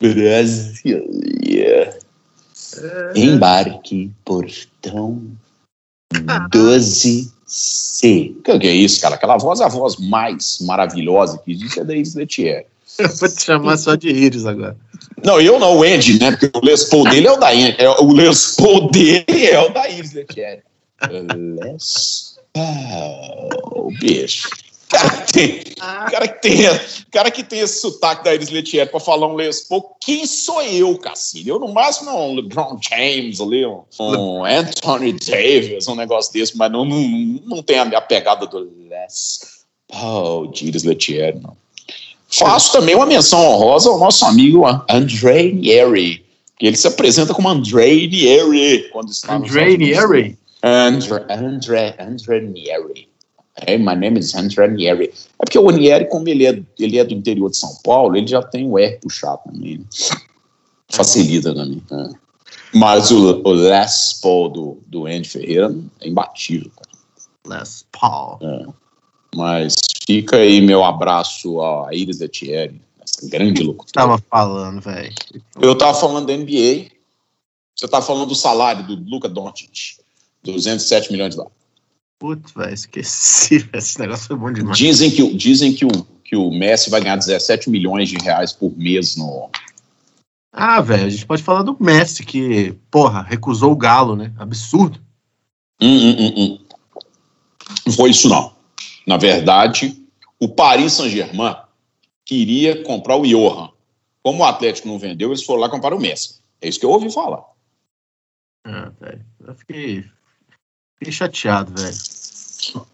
Brasília. Embarque, portão 12C. O que é isso, cara? Aquela voz é a voz mais maravilhosa que existe é da Iris Letier. Eu vou te chamar só de Iris agora. Não, eu não, o Andy, né? Porque o Les Paul dele é o da é, O Les Paul dele é o da Iris Letieri. Les Paul, bicho. Cara que tem, cara que tem, cara que tem esse sotaque da Iris Letieri pra falar um Les Paul, quem sou eu, Cassini? Eu, no máximo, não, um LeBron James ali, um, um Anthony Davis, um negócio desse, mas não, não, não tem a, a pegada do Les Paul de Iris Letieri, não. Faço também uma menção honrosa ao nosso amigo André Nieri, que ele se apresenta como André Nieri quando está André Nieri? André, André, André Nieri. Hey, my name is André Nieri. É porque o Nieri, como ele é, ele é do interior de São Paulo, ele já tem o R puxado também. Né? Facilita também. Né? Mas o, o Les Paul do, do Andy Ferreira é imbatível. Cara. Les Paul. É. Mas fica aí meu abraço a Iris Etienne, essa grande locutora. tava falando, velho. Eu tava falando da NBA. Você tava falando do salário do Luca Doncic. 207 milhões de dólares. Putz, velho, esqueci. Esse negócio foi bom demais. Dizem que, dizem que, o, que o Messi vai ganhar 17 milhões de reais por mês no, Ah, velho, a gente pode falar do Messi, que, porra, recusou o Galo, né? Absurdo. Hum, hum, hum, hum. Não foi isso, não. Na verdade, o Paris Saint-Germain queria comprar o Johan. Como o Atlético não vendeu, eles foram lá comprar o Messi. É isso que eu ouvi falar. Ah, velho. Eu fiquei, fiquei chateado, velho.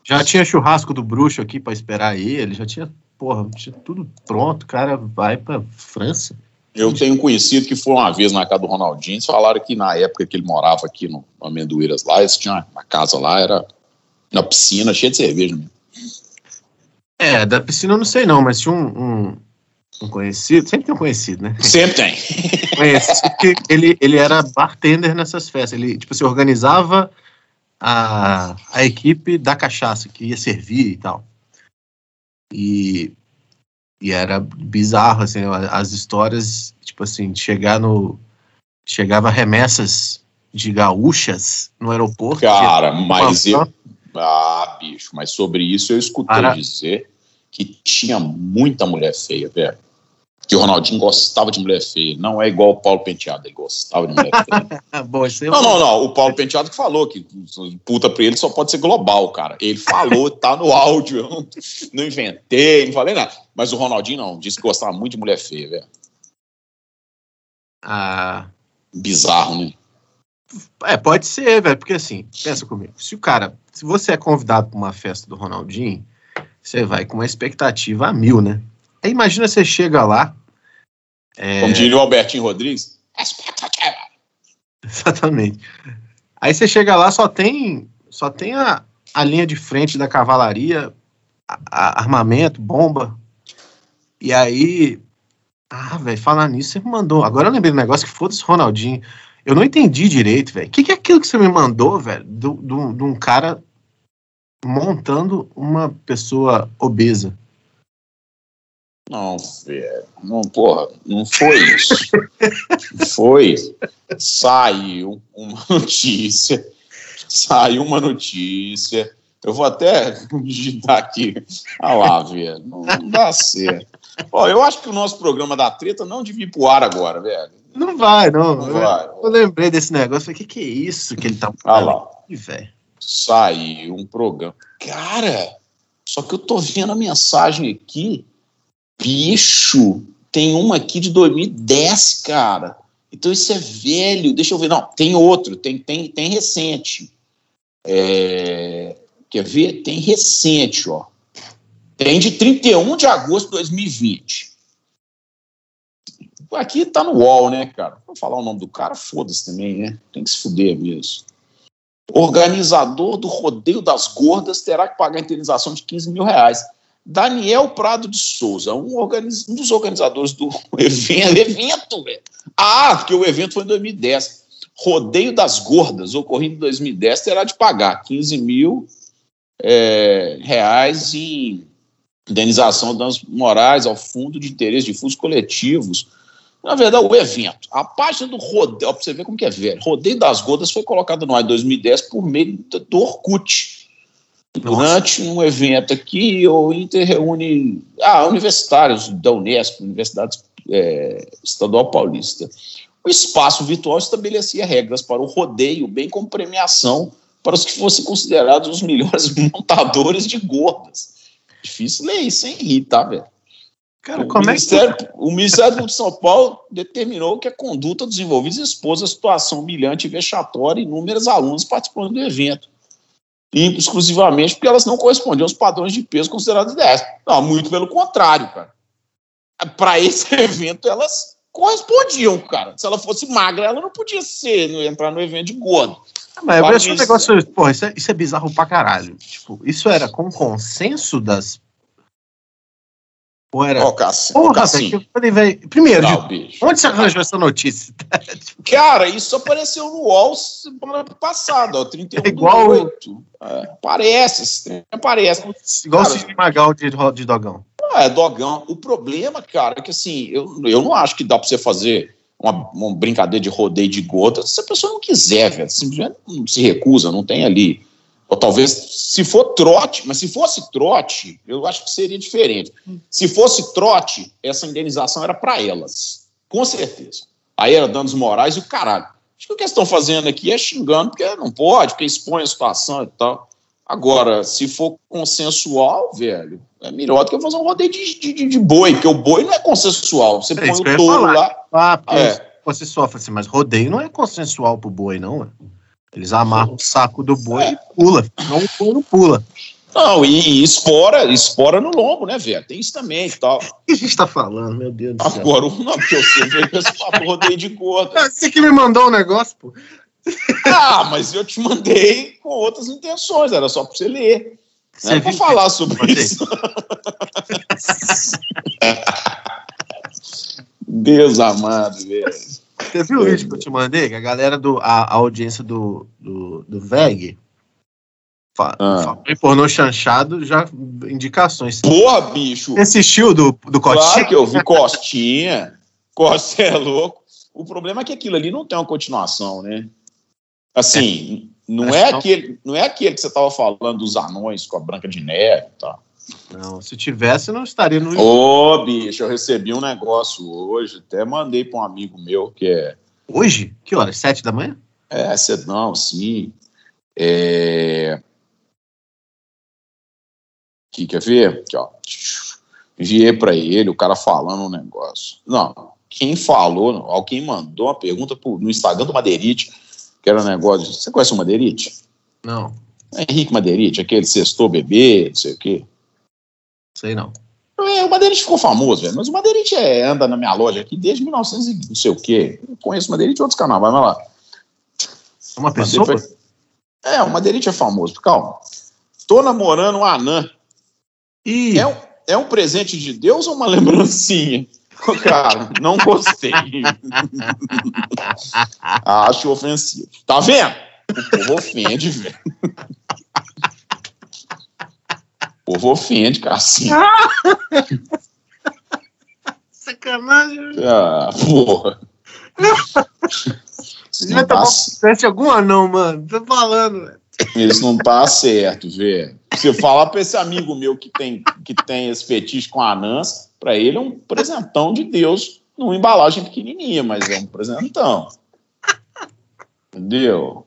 Já tinha churrasco do bruxo aqui para esperar ele, já tinha, porra, tinha tudo pronto, o cara vai pra França. Eu tenho um conhecido que foi uma vez na casa do Ronaldinho, eles falaram que na época que ele morava aqui no Amendoeiras lá, eles tinham uma casa lá, era na piscina, cheia de cerveja mesmo. É, da piscina eu não sei não, mas tinha um, um, um conhecido, sempre tem um conhecido, né? Sempre tem. Conhecido que ele, ele era bartender nessas festas, ele, tipo, se organizava a, a equipe da cachaça que ia servir e tal. E, e era bizarro, assim, as histórias, tipo assim, de chegar no. Chegava remessas de gaúchas no aeroporto. Cara, mas eu. Ah, bicho, mas sobre isso eu escutei Para- dizer que tinha muita mulher feia, velho. Que o Ronaldinho gostava de mulher feia. Não é igual o Paulo Penteado, ele gostava de mulher feia. Bom, isso aí Não, não, não. O Paulo Penteado que falou que puta pra ele só pode ser global, cara. Ele falou, tá no áudio. Eu não, não inventei, não falei nada. Mas o Ronaldinho não, disse que gostava muito de mulher feia, velho. Ah, Bizarro, né? é, pode ser, velho, porque assim, pensa comigo. Se o cara, se você é convidado para uma festa do Ronaldinho, você vai com uma expectativa a mil, né? Aí imagina você chega lá. é, Como diria o Albertinho Rodrigues. Exatamente. Aí você chega lá, só tem, só tem a, a linha de frente da cavalaria, a- a- armamento, bomba. E aí. Ah, velho, falar nisso, você me mandou. Agora eu lembrei do negócio que foda-se Ronaldinho. Eu não entendi direito, velho. O que, que é aquilo que você me mandou, velho? De um cara montando uma pessoa obesa. Não, velho. Não, porra, não foi isso. foi. Saiu uma notícia. Saiu uma notícia. Eu vou até digitar aqui. Ah lá, velho. Não, não dá certo. Ó, eu acho que o nosso programa da treta não devia ir pro ar agora, velho. Não vai, não. Não Eu- vai. Eu lembrei desse negócio. Falei, o que, que é isso que ele tá Ah lá. Velho. Saiu um programa. Cara, só que eu tô vendo a mensagem aqui. Bicho, tem uma aqui de 2010, cara. Então isso é velho. Deixa eu ver. Não, tem outro. Tem, tem, tem recente. É, quer ver? Tem recente, ó. Tem de 31 de agosto de 2020. Aqui tá no UOL, né, cara? Vou falar o nome do cara, foda-se também, né? Tem que se fuder mesmo. Organizador do Rodeio das Gordas terá que pagar indenização de 15 mil reais. Daniel Prado de Souza, um, organiz- um dos organizadores do evento. Ah, porque o evento foi em 2010. Rodeio das Gordas, ocorrido em 2010, terá de pagar 15 mil é, reais em indenização de danos morais ao Fundo de Interesse Difusos Coletivos. Na verdade, o evento. A página do rodeio, ó, pra você ver como que é velho. Rodeio das Gordas foi colocado no ar em 2010 por meio do Orkut. Durante um evento aqui, o Inter reúne ah, universitários da Unesp, Universidade é, Estadual Paulista. O espaço virtual estabelecia regras para o rodeio, bem como premiação para os que fossem considerados os melhores montadores de gordas. Difícil ler isso, hein? Rir, tá, velho? Cara, o, como é que. Ministério, o Ministério de São Paulo determinou que a conduta dos envolvidos expôs a situação humilhante e vexatória inúmeros alunos participando do evento. E exclusivamente porque elas não correspondiam aos padrões de peso considerados ideais. Não, muito pelo contrário, cara. Para esse evento, elas correspondiam, cara. Se ela fosse magra, ela não podia ser, não entrar no evento de gordo. Mas eu acho um isso- negócio. Porra, isso é, isso é bizarro pra caralho. Tipo, isso era com consenso das. Ou era. Ó, Cassi- Porra, Eu falei, velho. Primeiro, Não, de- onde você arranjou essa notícia? Cara, isso apareceu no UOL semana passada, ó, 31 É igual- do 8. É, parece, aparece. Igual Cara, o Magal de, de Dogão. Ah, é dogão. O problema, cara, é que assim, eu, eu não acho que dá pra você fazer uma, uma brincadeira de rodeio de gota se a pessoa não quiser, velho. Simplesmente não se recusa, não tem ali. Ou talvez, se for trote, mas se fosse trote, eu acho que seria diferente. Se fosse trote, essa indenização era para elas. Com certeza. aí era danos morais e o caralho. Acho que o que eles estão fazendo aqui é xingando, porque não pode, porque expõe a situação e tal. Agora, se for consensual, velho, é melhor do que fazer um rodeio de, de, de boi, porque o boi não é consensual. Você É põe o touro lá. Ah, porque É. você sofre assim, mas rodeio não é consensual pro boi, não. ué. Eles amarram o saco do boi e pula. Não, o boi não pula. Não, e, e espora, espora no lombo, né, velho? Tem isso também e tal. O que a gente tá falando, meu Deus do céu? Agora, porque você veio com esse papo rodeio de gordo. Ah, Você que me mandou um negócio, pô. Ah, mas eu te mandei com outras intenções, era só pra você ler. Não era pra falar sobre isso. Deus amado, velho. Você viu o vídeo que eu te mandei? Que a galera do. A, a audiência do, do, do VEG fa, Ah. falou em pornô chanchado, já indicações. Porra, bicho. Você assistiu do, do Cotinho? Claro que eu vi Costinha. Costa é louco. O problema é que aquilo ali não tem uma continuação, né? Assim, não é, não. aquele, não é aquele que você tava falando dos anões com a Branca de Neve e tal. Não, se tivesse, não estaria no. Ô, bicho, eu recebi um negócio hoje, até mandei para um amigo meu que é. Hoje? Que horas? Sete da manhã? É, cê, não, sim. É. Que quer ver? Aqui, ó. Enviei para ele, o cara falando um negócio. Não, quem falou, alguém mandou uma pergunta pro- no Instagram do Madeirite, que era um negócio. Você conhece o Madeirite? Não, É Henrique Madeirite, aquele sextou bebê, não sei o quê. Sei não. É, o Madeirite ficou famoso, velho. Mas o Madeirite é, anda na minha loja aqui desde 1900 e não sei o quê. Eu conheço o Madeirite em outros carnavais, mas lá. É uma pessoa? Foi- É, o Madeirite é famoso. Calma. Tô namorando uma anã. Ih, É um, é um presente de Deus ou uma lembrancinha? Cara, não gostei. Acho ofensivo. Tá vendo? O povo ofende, velho. O povo ofende, cara. Assim. sacanagem. Ah, porra. Você estar tá, presente algum anão, mano. Tô falando, velho. isso não tá certo, velho. Se eu falar pra esse amigo meu que tem, que tem esse fetiche com anãs, pra ele é um presentão de Deus numa embalagem pequenininha, mas é um presentão. Entendeu?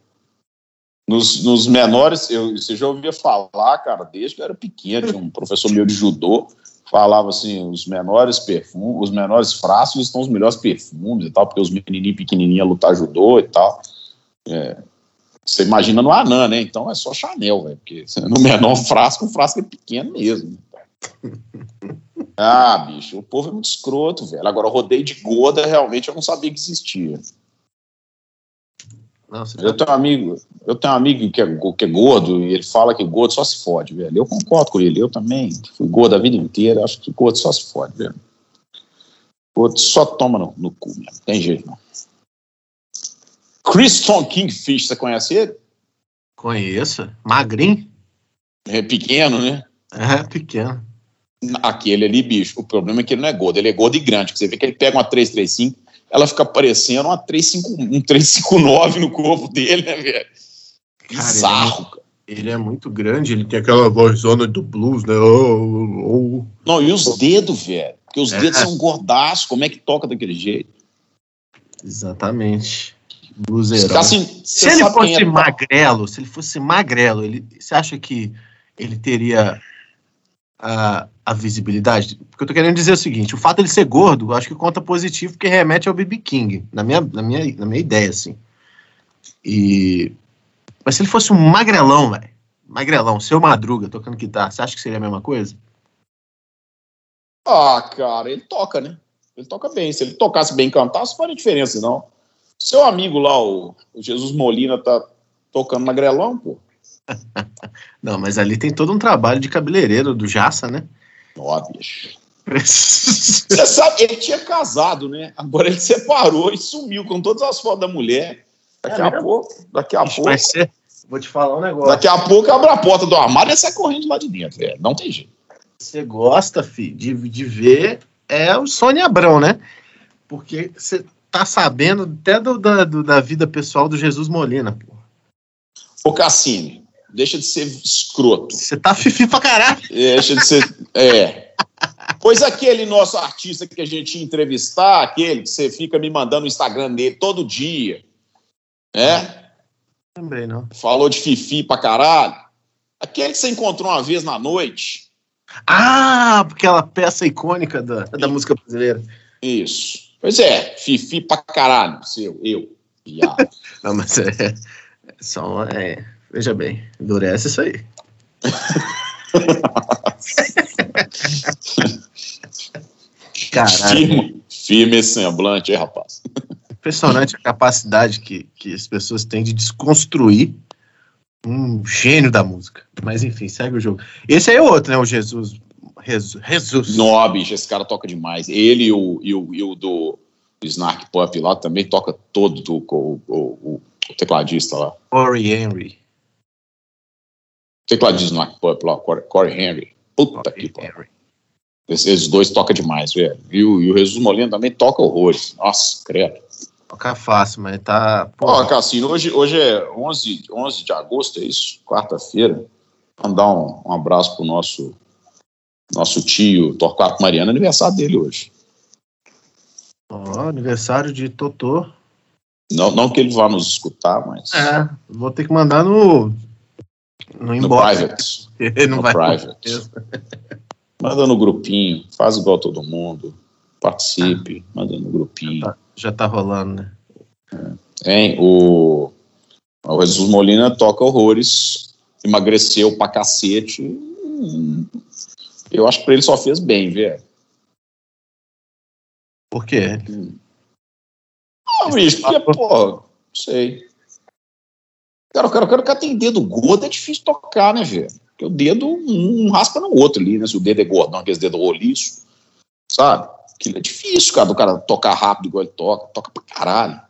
Nos, nos menores, eu, você já ouvia falar, cara, desde que eu era pequeno, tinha um professor meu de judô, falava assim, os menores perfumes, os menores frascos estão os melhores perfumes e tal, porque os menininhos pequenininhos lutar judô e tal. É, você imagina no anã, né? Então é só Chanel, velho, porque no menor frasco, o frasco é pequeno mesmo. Ah, bicho, o povo é muito escroto, velho. Agora, rodeio de gorda, realmente, eu não sabia que existia. Não, você Eu tenho um amigo, eu tenho um amigo que é, que é gordo e ele fala que gordo só se fode, velho. Eu concordo com ele, eu também fui gordo a vida inteira, acho que gordo só se fode, velho. Gordo só toma no, no cu, mesmo. tem jeito não. Christon Kingfish, você conhece ele? conheço. Magrinho? É pequeno, né? É, pequeno. Aquele ali, bicho, o problema é que ele não é gordo, ele é gordo e grande. que Você vê que ele pega uma 335, ela fica parecendo uma 35, um 359 no corpo dele, né, velho? Bizarro, cara. Ele é muito grande, ele tem aquela vozona do blues, né? Oh, oh. Não, e os dedos, velho? Porque os É. dedos são gordaços, como é que toca daquele jeito? Exatamente. Bluseirão. Assim, Se ele fosse é- magrelo, se ele fosse magrelo, ele, você acha que ele teria a, a visibilidade? Porque eu tô querendo dizer o seguinte: o fato de ele ser gordo, acho que conta positivo, porque remete ao BB King, na minha, na minha, na minha ideia, assim. E. Mas se ele fosse um magrelão, velho, magrelão, seu madruga tocando guitarra, você acha que seria a mesma coisa? Ah, cara, ele toca, né? Ele toca bem. Se ele tocasse bem cantasse, não faria diferença, não. Seu amigo lá, o, o Jesus Molina, tá tocando magrelão, pô. Não, mas ali tem todo um trabalho de cabeleireiro do Jaça, né? Ó, bicho. Você sabe, ele tinha casado, né? Agora ele separou e sumiu com todas as fotos da mulher. Daqui É a mesmo? pouco, daqui a Ixi, pouco, vai ser. Vou te falar um negócio. daqui a pouco abre a porta do armário e sai correndo lá de dentro, velho. Não tem jeito. Você gosta, fi, de, de ver é o Sônia Abrão, né? Porque você tá sabendo até do, da, do- da vida pessoal do Jesus Molina, pô. Ô, Cassini, deixa de ser escroto. Você tá fifi pra caralho. Deixa de ser. É. Pois aquele nosso artista que a gente ia entrevistar, aquele que você fica me mandando o Instagram dele todo dia, né? Lembrei, não. Falou de Fifi pra caralho. Aquele que você encontrou uma vez na noite. Ah, aquela peça icônica da, da música brasileira. Isso. Pois é, Fifi pra caralho, seu, eu, viado. Não, mas é. é só. É, veja bem, endurece isso aí. Caralho. Firme, firme esse semblante, aí, rapaz. Impressionante a capacidade que, que as pessoas têm de desconstruir um gênio da música. Mas enfim, segue o jogo. Esse aí é outro, né? O Jesus. Jesus. Não, bicho, esse cara toca demais. Ele e o, e o, e o do Snark Pup lá também toca todo do, o, o, o, o tecladista lá. Corey Henry. Tecladista Snark Pup lá, Corey, Corey Henry. Puta Corey que pariu. Esses dois tocam demais, velho. E o, e o Jesus Molina também toca horrores. Nossa, credo. Toca fácil, mas tá. Ó, Cassino, hoje, hoje é 11, 11 de agosto, é isso? Quarta-feira. Mandar um, um abraço pro nosso, nosso tio Torquato Mariano, aniversário dele hoje. ó, aniversário de Totô. Não, não que ele vá nos escutar, mas É, vou ter que mandar no. No no inbox. private. Ele não no vai. private. Manda no grupinho, faz igual todo mundo, participe, manda no grupinho. Tá, já tá rolando, né? Hein? O, o Jesus Molina toca horrores, emagreceu pra cacete. hum, Eu acho que pra ele só fez bem, velho. Por quê? Não, bicho, porque, pô, não sei. Cara, o cara, o cara tem dedo gordo é difícil tocar, né, velho? Porque o dedo um, um raspa no outro ali, né? Se o dedo é gordão, aqueles dedos roliço, sabe? Aquilo é difícil, cara, do cara tocar rápido igual ele toca, toca pra caralho.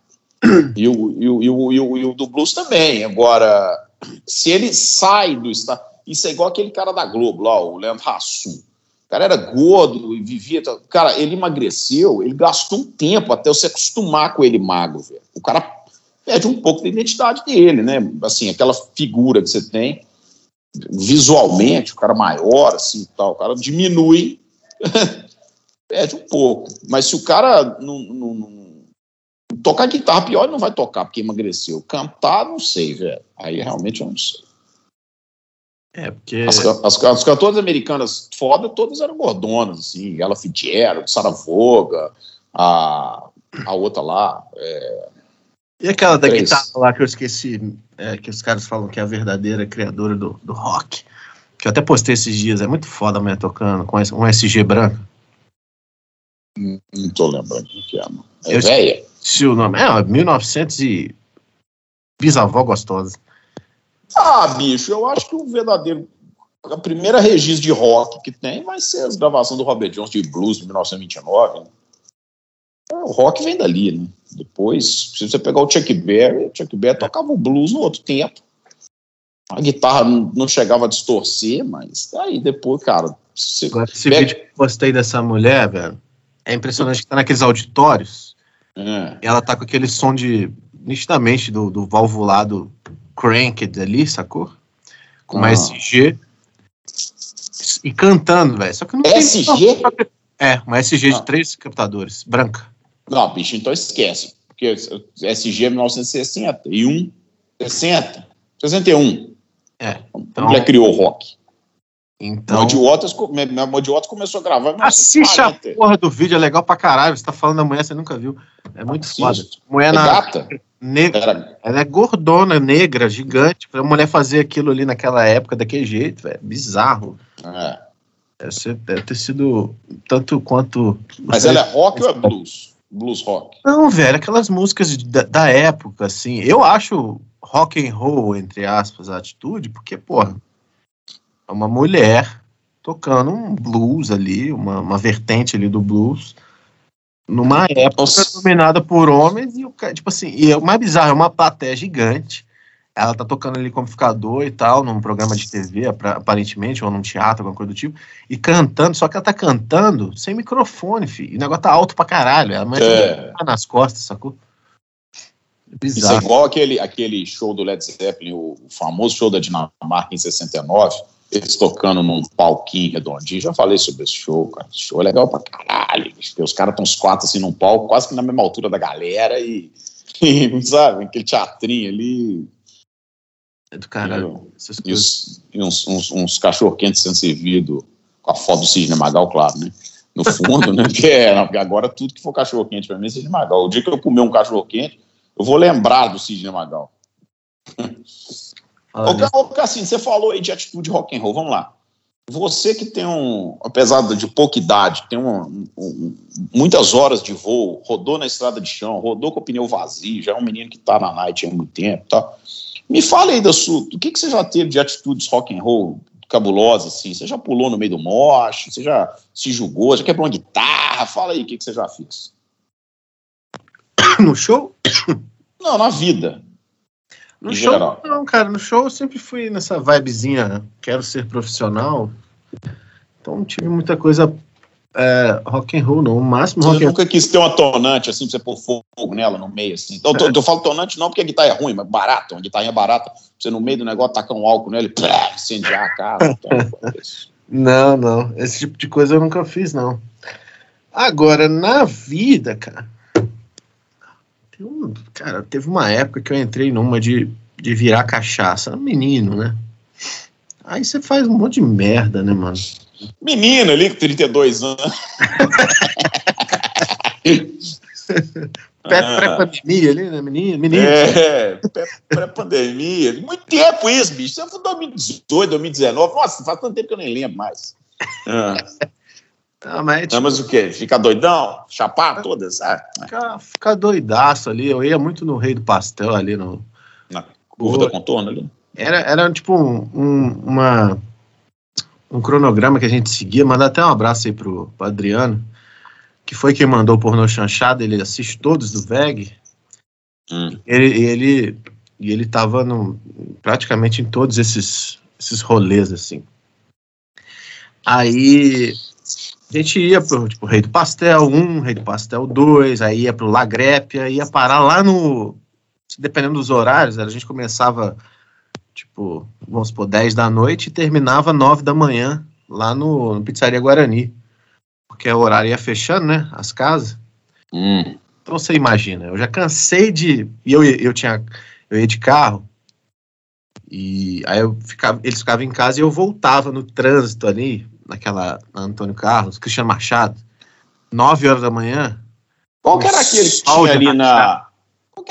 E o, e o, e o, e o, e o do blues também. Agora, se ele sai do estado. Isso é igual aquele cara da Globo lá, o Leandro Hassum. O cara era gordo e vivia. Cara, ele emagreceu, ele gastou um tempo até você acostumar com ele magro, velho. O cara perde um pouco da identidade dele, né? Assim, aquela figura que você tem visualmente, o cara maior, assim, tal, o cara diminui, perde um pouco. Mas se o cara não, não- não- tocar guitarra, pior ele não vai tocar porque emagreceu. Cantar, não sei, velho. Aí realmente eu não sei. É, porque. As, as, as cantoras americanas foda, todas eram gordonas, assim, Ella Fitzgerald, Sarah Vaughan, a, a outra lá, é, E aquela da Três. guitarra lá que eu esqueci, é, que os caras falam que é a verdadeira criadora do, do rock. Que eu até postei esses dias, é muito foda a mulher tocando, com um SG branco. não tô lembrando quem que é, não. É Eu- velha? Se o nome. É, 1900 e. Bisavó gostosa. Ah, bicho, eu acho que o verdadeiro. A primeira registro de rock que tem vai ser as gravações do Robert Johnson de blues de 1929. Né? É, O rock vem dali, né? Depois, se você pegar o Chuck Berry, o Chuck Berry tocava o blues no outro tempo. A guitarra não chegava a distorcer, mas aí depois, cara, você Agora, esse pega- vídeo que eu postei dessa mulher, velho, é impressionante que tá naqueles auditórios. É, E ela tá com aquele som de. nitidamente do, do valvulado cranked ali, sacou? Com uma Ah. SG. E cantando, velho. Só que não SG? tem. É, uma SG Ah. de três captadores, branca. Não, bicho, então esquece. Porque SG é 1960 e 1, 60, 61. É. A Então, mulher criou o rock. então Modiotas, Modiotas começou a gravar em assiste a 1940. porra do vídeo, é legal pra caralho. Você tá falando da mulher, você nunca viu. É muito foda. Mulher É na gata? negra. Era, Ela é gordona, negra, gigante. Pra mulher fazer aquilo ali naquela época, daquele jeito, velho. Bizarro. é. Deve, ser- deve ter sido tanto quanto. Mas ela é rock ou é blues? Blues rock. Não, velho, aquelas músicas da, da época, assim. Eu acho rock and roll, entre aspas, a atitude, porque, porra, é uma mulher tocando um blues ali, uma, uma vertente ali do blues, numa época Nossa. dominada por homens, e o cara, tipo assim, e o mais bizarro, é uma plateia gigante. Ela tá tocando ali como amplificador e tal, num programa de TV, aparentemente, ou num teatro, alguma coisa do tipo, e cantando, só que ela tá cantando sem microfone, filho. E o negócio tá alto pra caralho. Ela mete É. um nas costas, sacou? Isso é Bizarro. igual aquele, aquele show do Led Zeppelin, o, famoso show da Dinamarca em 69, eles tocando num palquinho redondinho. Já falei sobre esse show, cara. Esse show é legal pra caralho. Os caras estão os quatro assim num palco, quase que na mesma altura da galera e, e sabe, aquele teatrinho ali. É do caralho. E, os, e uns, uns, uns cachorro-quentes sendo servido com a foto do Sidney Magal, claro, né? No fundo, né? Porque, é, porque agora tudo que for cachorro-quente pra mim é Sidney Magal. O dia que eu comer um cachorro-quente, eu vou lembrar do Sidney Magal. Ô, Cassinho, você falou aí de atitude rock and roll, vamos lá. Você que tem um, apesar de pouca idade, tem um, um, muitas horas de voo, rodou na estrada de chão, rodou com o pneu vazio, já é um menino que está na night há muito tempo, tá? Me fala aí da sua, o que, que você já teve de atitudes rock and roll cabulosas, assim? Você já pulou no meio do moche, você já se julgou, já quebrou uma guitarra? Fala aí o que, que você já fez. No show? Não, na vida. No show, geral. não, cara, no show eu sempre fui nessa vibezinha, quero ser profissional. Então não tive muita coisa é, rock and roll, não. O máximo você rock nunca quis ter uma tonante assim pra você pôr fogo nela no meio, assim. Então, é. eu, falo tonante não porque a guitarra é ruim, mas barata, uma guitarra barata, pra você no meio do negócio tacar um álcool nela e plá, incendiar a casa. Então, não, não. Esse tipo de coisa eu nunca fiz, não. Agora, na vida, cara, eu, cara, teve uma época que eu entrei numa de, de virar cachaça. Menino, né? Aí você faz um monte de merda, né, mano? Menino ali com 32 anos. Pré-pandemia ali, né? Menino, menino. É, pré-pandemia. Muito tempo isso, bicho. Isso foi 2018, 2019. Nossa, faz tanto tempo que eu nem lembro mais. É. Não, mas, tipo, não, mas o quê? Ficar doidão? Chapar todas? Ah, ficar, ficar doidaço ali. Eu ia muito no Rei do Pastel ali no. Na curva da contorno ali? Era, era tipo um, uma, um cronograma que a gente seguia. Mandar até um abraço aí pro, pro Adriano, que foi quem mandou o pornô chanchado. Ele assiste todos do VEG. Hum. Ele, ele, e ele tava no, praticamente em todos esses, esses rolês, assim. Aí a gente ia pro tipo, Rei do Pastel 1, Rei do Pastel 2, aí ia pro Lagrépia, ia parar lá no. Dependendo dos horários, a gente começava, tipo, vamos supor, 10 da noite e terminava 9 da manhã lá no, no Pizzaria Guarani. Porque o horário ia fechando, né? As casas. Hum. Então você imagina, eu já cansei de. E eu, eu tinha. Eu ia de carro. E aí eu ficava, eles ficavam em casa e eu voltava no trânsito ali, naquela na Antônio Carlos, Cristiano Machado, 9 horas da manhã. Qual que era aquele que tinha ali na. Qual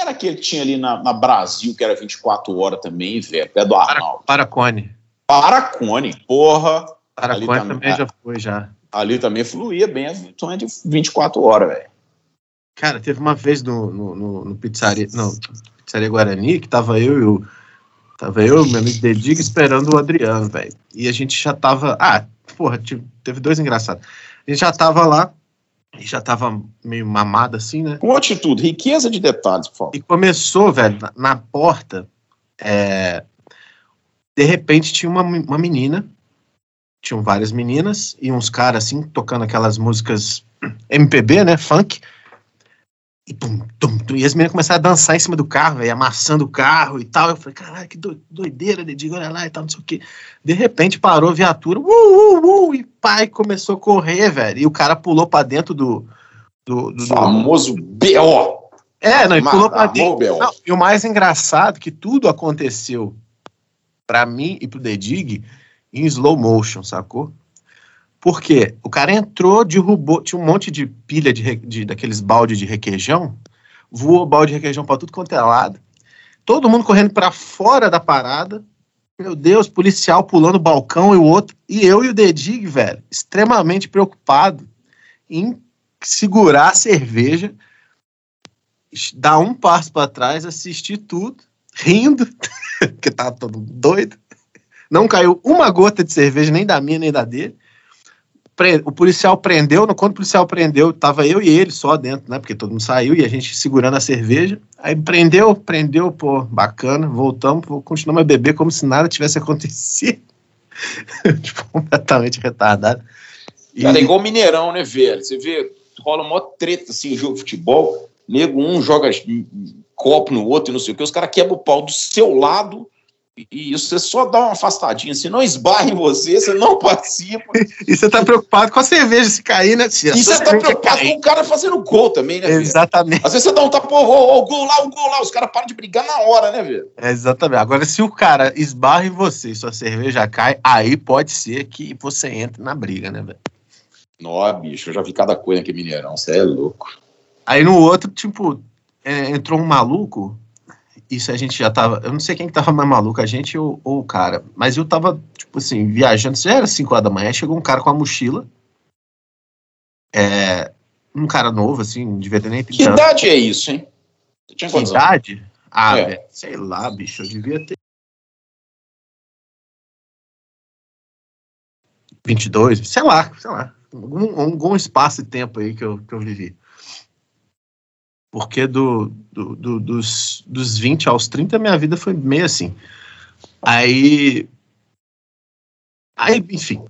que era aquele que tinha ali na, na Brasil, que era 24 horas também, velho? Pé do Arnaldo. Paracone. Paracone, porra. Paracone também, também já foi, já. Ali também fluía bem as é de 24 horas, velho. Cara, teve uma vez no, no, no, no pizzaria, não, pizzaria Guarani, que tava eu e o. Tava eu, meu amigo Dediga, esperando o Adriano, velho. E a gente já tava. Ah, porra, teve dois engraçados. A gente já tava lá, e já tava meio mamado assim, né? Com atitude, riqueza de detalhes, por favor. E começou, velho, na, na porta, é, de repente tinha uma, uma menina, tinham várias meninas e uns caras assim, tocando aquelas músicas MPB, né, funk, e, tum, tum, tum, e as meninas começaram a dançar em cima do carro, véio, amassando o carro e tal. Eu falei, caralho, que doideira, Dedigo, olha lá e tal, não sei o quê. De repente parou a viatura, uh, uh, uh, e pai começou a correr, velho. E o cara pulou pra dentro do. do, do famoso B.O. É, não, e pulou pra dentro. Não, e o mais engraçado é que tudo aconteceu pra mim e pro Dedig em slow motion, sacou? Porque o cara entrou, derrubou, tinha um monte de pilha de, de daqueles balde de requeijão, voou balde de requeijão para tudo quanto é lado. Todo mundo correndo para fora da parada. Meu Deus, policial pulando o balcão e o outro. E eu e o Dedig, velho, extremamente preocupado em segurar a cerveja, dar um passo para trás, assistir tudo, rindo, porque tava todo doido. Não caiu uma gota de cerveja, nem da minha, nem da dele o policial prendeu, quando o policial prendeu, tava eu e ele só dentro, né? Porque todo mundo saiu e a gente segurando a cerveja. Aí prendeu, prendeu, pô, bacana, voltamos, continuamos a beber como se nada tivesse acontecido. tipo, completamente retardado. E... Cara, é igual Mineirão, né, velho? Você vê, rola uma treta assim, jogo de futebol, nego um joga copo no outro e não sei o que, os caras quebram o pau do seu lado E você só dá uma afastadinha, se não esbarra em você, você não participa. E você tá preocupado com a cerveja se cair, né? Se E você tá preocupado com o cara fazendo gol também, né, velho? Exatamente. Às vezes você dá um tapa, ô, ô, ô, gol lá, o gol lá, os caras param de brigar na hora, né, velho? Exatamente. Agora, se o cara esbarra em você e sua cerveja cai, aí pode ser que você entre na briga, né, velho? Nó, bicho, eu já vi cada coisa aqui Mineirão, você é louco. Aí no outro, tipo, é, entrou um maluco. Isso a gente já tava. Eu não sei quem que tava mais maluco, a gente ou, ou o cara. Mas eu tava, tipo assim, viajando. Já era 5 horas da manhã. Chegou um cara com a mochila. É, um cara novo, assim, não devia ter nem Que 30 anos. idade é isso, hein? Você tinha Que quantos anos? idade? Ah, É. velho, sei lá, bicho. Eu devia ter. 22, sei lá, sei lá. Algum, algum espaço de tempo aí que eu, que eu vivi. Porque do, do, do- dos, dos 20 aos 30, minha vida foi meio assim. Aí. Aí, enfim.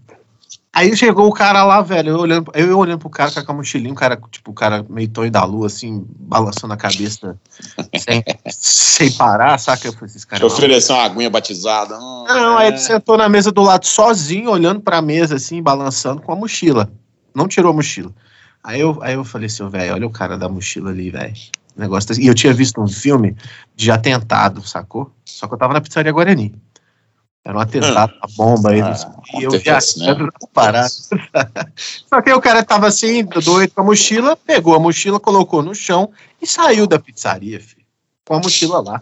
Aí chegou o cara lá, velho, eu olhando, eu olhando pro cara com a mochilinha, o cara, tipo, o cara meio tonho da lua, assim, balançando a cabeça sem, sem parar, saca? Eu falei, esses Te caras. ofereceu uma aguinha batizada. Hum, Não, aí é. ele sentou na mesa do lado sozinho, olhando pra mesa, assim, balançando com a mochila. Não tirou a mochila. Aí eu, aí eu falei assim, velho, olha o cara da mochila ali, velho. Negócio tá- E eu tinha visto um filme de atentado, sacou? Só que eu tava na pizzaria Guarani. Era um atentado, a bomba aí. Ah, e eu né? viajando na parada. Só que aí o cara tava assim, doido com a mochila, pegou a mochila, colocou no chão e saiu da pizzaria, filho. Com a mochila lá.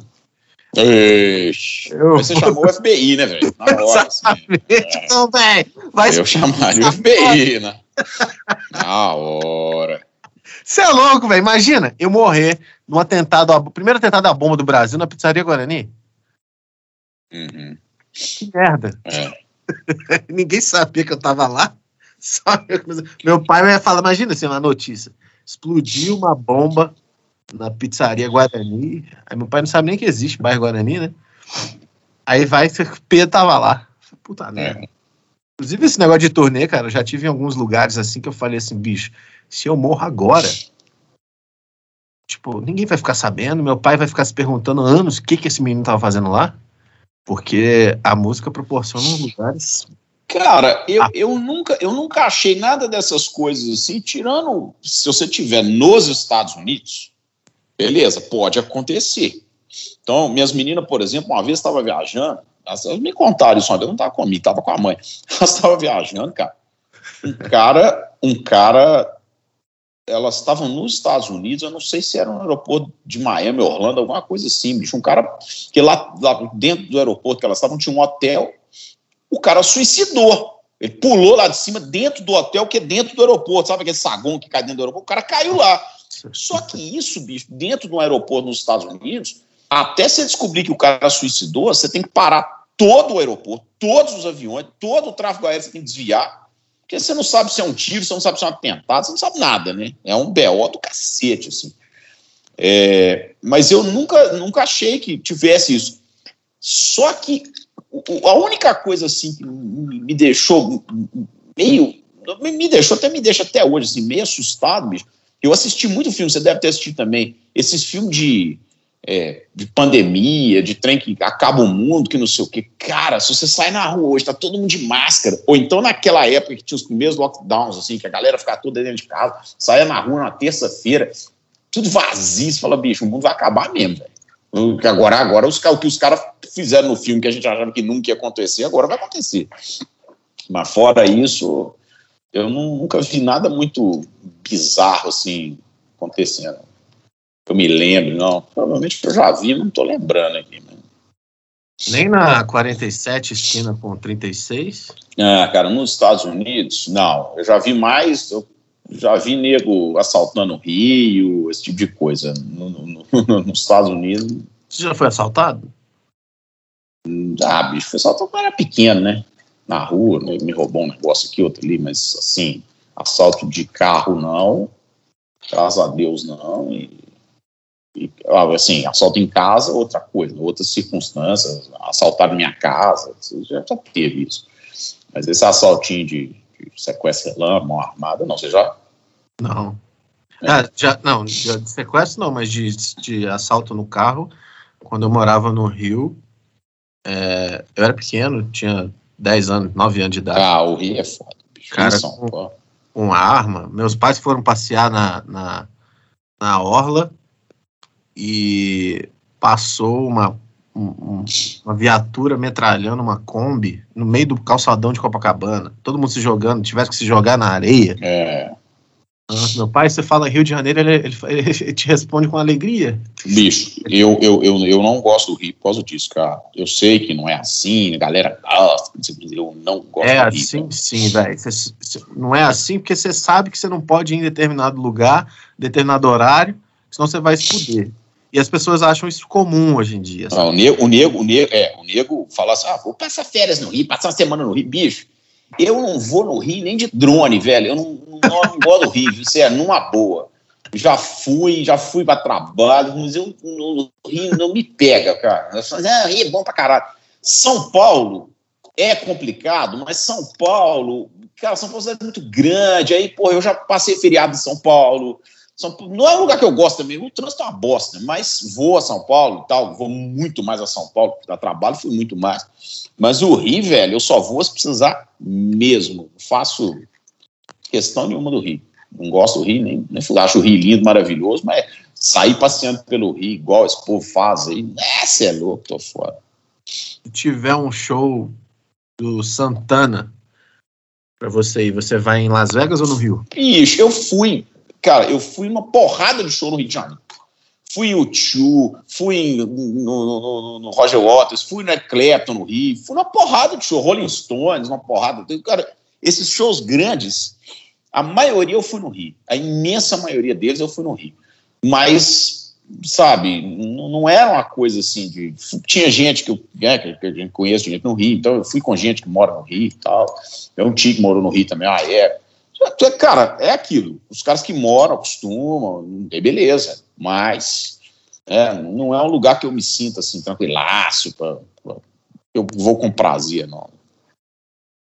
Ixi, Eu- você chamou o FBI, né, velho? Na hora, assim. Exatamente. Não, velho. Eu chamaria o FBI, né? Na hora. Você é louco, velho. Imagina eu morrer no atentado, à- primeiro atentado à bomba do Brasil na pizzaria Guarani. Uhum. Que merda. É. Ninguém sabia que eu tava lá. Eu- Meu pai vai falar, imagina assim, uma notícia. Explodiu uma bomba na pizzaria Guarani. Aí meu pai não sabe nem que existe bairro Guarani, né? Aí vai, o Pedro tava lá. Puta merda. Inclusive, esse negócio de turnê, cara, eu já tive em alguns lugares assim que eu falei assim, bicho, se eu morro agora, tipo, ninguém vai ficar sabendo, meu pai vai ficar se perguntando anos o que, que esse menino tava fazendo lá, porque a música proporciona uns lugares. Cara, eu, Ah. eu, nunca, eu nunca achei nada dessas coisas assim, tirando se você tiver nos Estados Unidos, beleza, pode acontecer. Então, minhas meninas, por exemplo, uma vez estava viajando, elas me contaram isso, eu não estava comigo, estava com a mãe. Elas estavam viajando, cara. Um cara, um cara, elas estavam nos Estados Unidos, eu não sei se era no aeroporto de Miami, Orlando, alguma coisa assim, bicho. Um cara que lá, lá dentro do aeroporto que elas estavam tinha um hotel, o cara suicidou. Ele pulou lá de cima, dentro do hotel, que é dentro do aeroporto. Sabe aquele saguão que cai dentro do aeroporto? O cara caiu lá. Só que isso, bicho, dentro do aeroporto nos Estados Unidos, até você descobrir que o cara suicidou, você tem que parar todo o aeroporto, todos os aviões, todo o tráfego aéreo você tem que desviar. Porque você não sabe se é um tiro, você não sabe se é um atentado, você não sabe nada, né? É um BO do cacete, assim. É, mas eu nunca, nunca achei que tivesse isso. Só que a única coisa assim que me deixou meio. me- Me deixou, até me deixa até hoje, assim, meio assustado, bicho. Eu assisti muito filme, você deve ter assistido também. Esses filmes de, é, de pandemia, de trem que acaba o mundo, que não sei o quê. Cara, se você sai na rua hoje, tá todo mundo de máscara. Ou então naquela época que tinha os primeiros lockdowns, assim, que a galera ficava toda dentro de casa, saia na rua na terça-feira, tudo vazio, você fala, bicho, o mundo vai acabar mesmo, velho. Agora, agora os, o que os caras fizeram no filme que a gente achava que nunca ia acontecer, agora vai acontecer. Mas fora isso, eu nu- nunca vi nada muito bizarro assim acontecendo. Eu me lembro, não. Provavelmente eu já vi, não tô lembrando aqui. Né? Nem na 47, esquina com 36. Ah, cara, nos Estados Unidos, não. Eu já vi mais, eu já vi nego assaltando o Rio, esse tipo de coisa. No- no- no- nos Estados Unidos, Você já foi assaltado? Ah, bicho, foi só quando eu era pequeno, né? Na rua, né? me roubou um negócio aqui, outro ali, mas assim, assalto de carro não, graças a Deus não. E, assim, assalto em casa, outra coisa, outras circunstâncias, assaltar minha casa, já, já teve isso. Mas esse assaltinho de, de sequestro relâmpago, mão armada, não, você já. Não. É. Ah, já, não, de de sequestro não, mas de, de assalto no carro, quando eu morava no Rio, é, eu era pequeno, tinha 10 anos, 9 anos de idade. Ah, o Rio é foda, bicho. Cara, Paulo. com arma. Meus pais foram passear na, na, na orla e passou uma, um- um- uma viatura metralhando uma Kombi no meio do calçadão de Copacabana. Todo mundo se jogando, tivesse que se jogar na areia. É, Nossa, meu pai, você fala Rio de Janeiro, ele, ele- ele te responde com alegria. bicho, eu, eu, eu, eu não gosto do Rio por causa disso, cara. Eu sei que não é assim, a galera gosta, eu não gosto É do Rio. assim, sim, velho. Não é assim porque você sabe que você não pode ir em determinado lugar, determinado horário, senão você vai se fuder. E as pessoas acham isso comum hoje em dia. Não, o nego, o nego, o nego, é, o nego fala assim, ah, vou passar férias no Rio, passar uma semana no Rio, bicho. Eu não vou no Rio nem de drone, velho. Eu não, não, não gosto do Rio, isso é numa boa. Já fui, já fui para trabalho, mas eu no Rio não me pega, cara. Eu falo, ah, Rio é bom pra caralho. São Paulo é complicado, mas São Paulo, cara, São Paulo é muito grande. Aí, porra, eu já passei feriado em São Paulo. São não é um lugar que eu gosto também, o trânsito é uma bosta, mas vou a São Paulo e tal, vou muito mais a São Paulo, para trabalho fui muito mais. Mas o Rio, velho, eu só vou se precisar mesmo. Não faço questão nenhuma do Rio. Não gosto do Rio, nem, nem acho o Rio lindo, maravilhoso, mas sair passeando pelo Rio, igual esse povo faz aí, essa é louco, tô fora. Se tiver um show do Santana pra você ir, você vai em Las Vegas ou no Rio? Bicho, eu fui, cara, eu fui numa porrada de show no Rio de Janeiro. Fui em U2, fui no, no- no- Roger Waters, fui no Clapton no Rio, fui numa porrada de show, Rolling Stones, uma porrada. Cara, esses shows grandes, a maioria eu fui no Rio. A imensa maioria deles eu fui no Rio. Mas, sabe, não, era uma coisa assim de. Tinha gente que eu, né, que, que a gente no Rio, então eu fui com gente que mora no Rio e tal. Eu um tio que morou no Rio também, ah, é. Cara, é aquilo. Os caras que moram acostumam, é beleza. Mas é, não é um lugar que eu me sinta assim, tranquilaço, pra, pra- eu vou com prazer, não.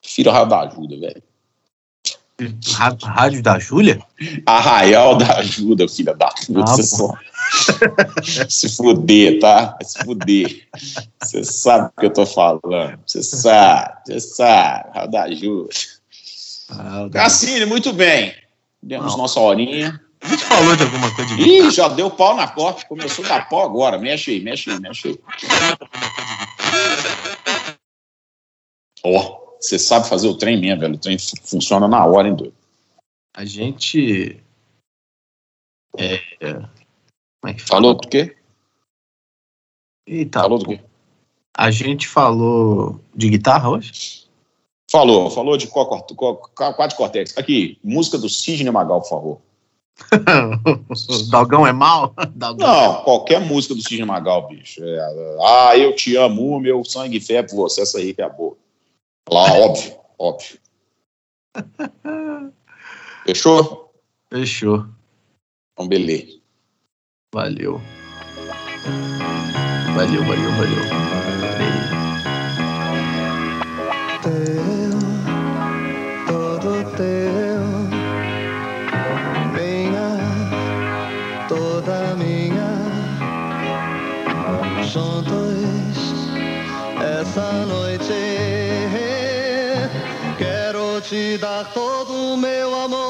Prefiro a Rádio da Ajuda, velho. Rádio da Júlia? Arraial da Ajuda, filha da puta. Ah, só... se fuder, tá? Se fuder. Você sabe o que eu tô falando. Você sabe, você sabe. Arraial da Ajuda. Ah, Cassini, muito bem. Demos Não. nossa horinha. A gente falou de alguma coisa de Ih, já deu pau na porta. Começou a dar pau agora. Mexe aí, mexe aí, mexe aí. Ó, você sabe fazer o trem mesmo, velho. O trem fu- funciona na hora, hein, doido? A gente. É, é, como é que fala? Falou do quê? Eita, Falou do quê? a gente falou de guitarra hoje? Falou, falou de de Cortex. Aqui, música do Sidney Magal, por favor. Dalgão é mal? Dalgão. Não, qualquer música do Sidney Magal, bicho. É, ah, eu te amo, meu sangue e fé por você, essa aí que é a boa. Lá, óbvio, óbvio. Fechou? Fechou. Então, beleza. Valeu. Valeu, valeu, valeu. Dar todo o meu amor.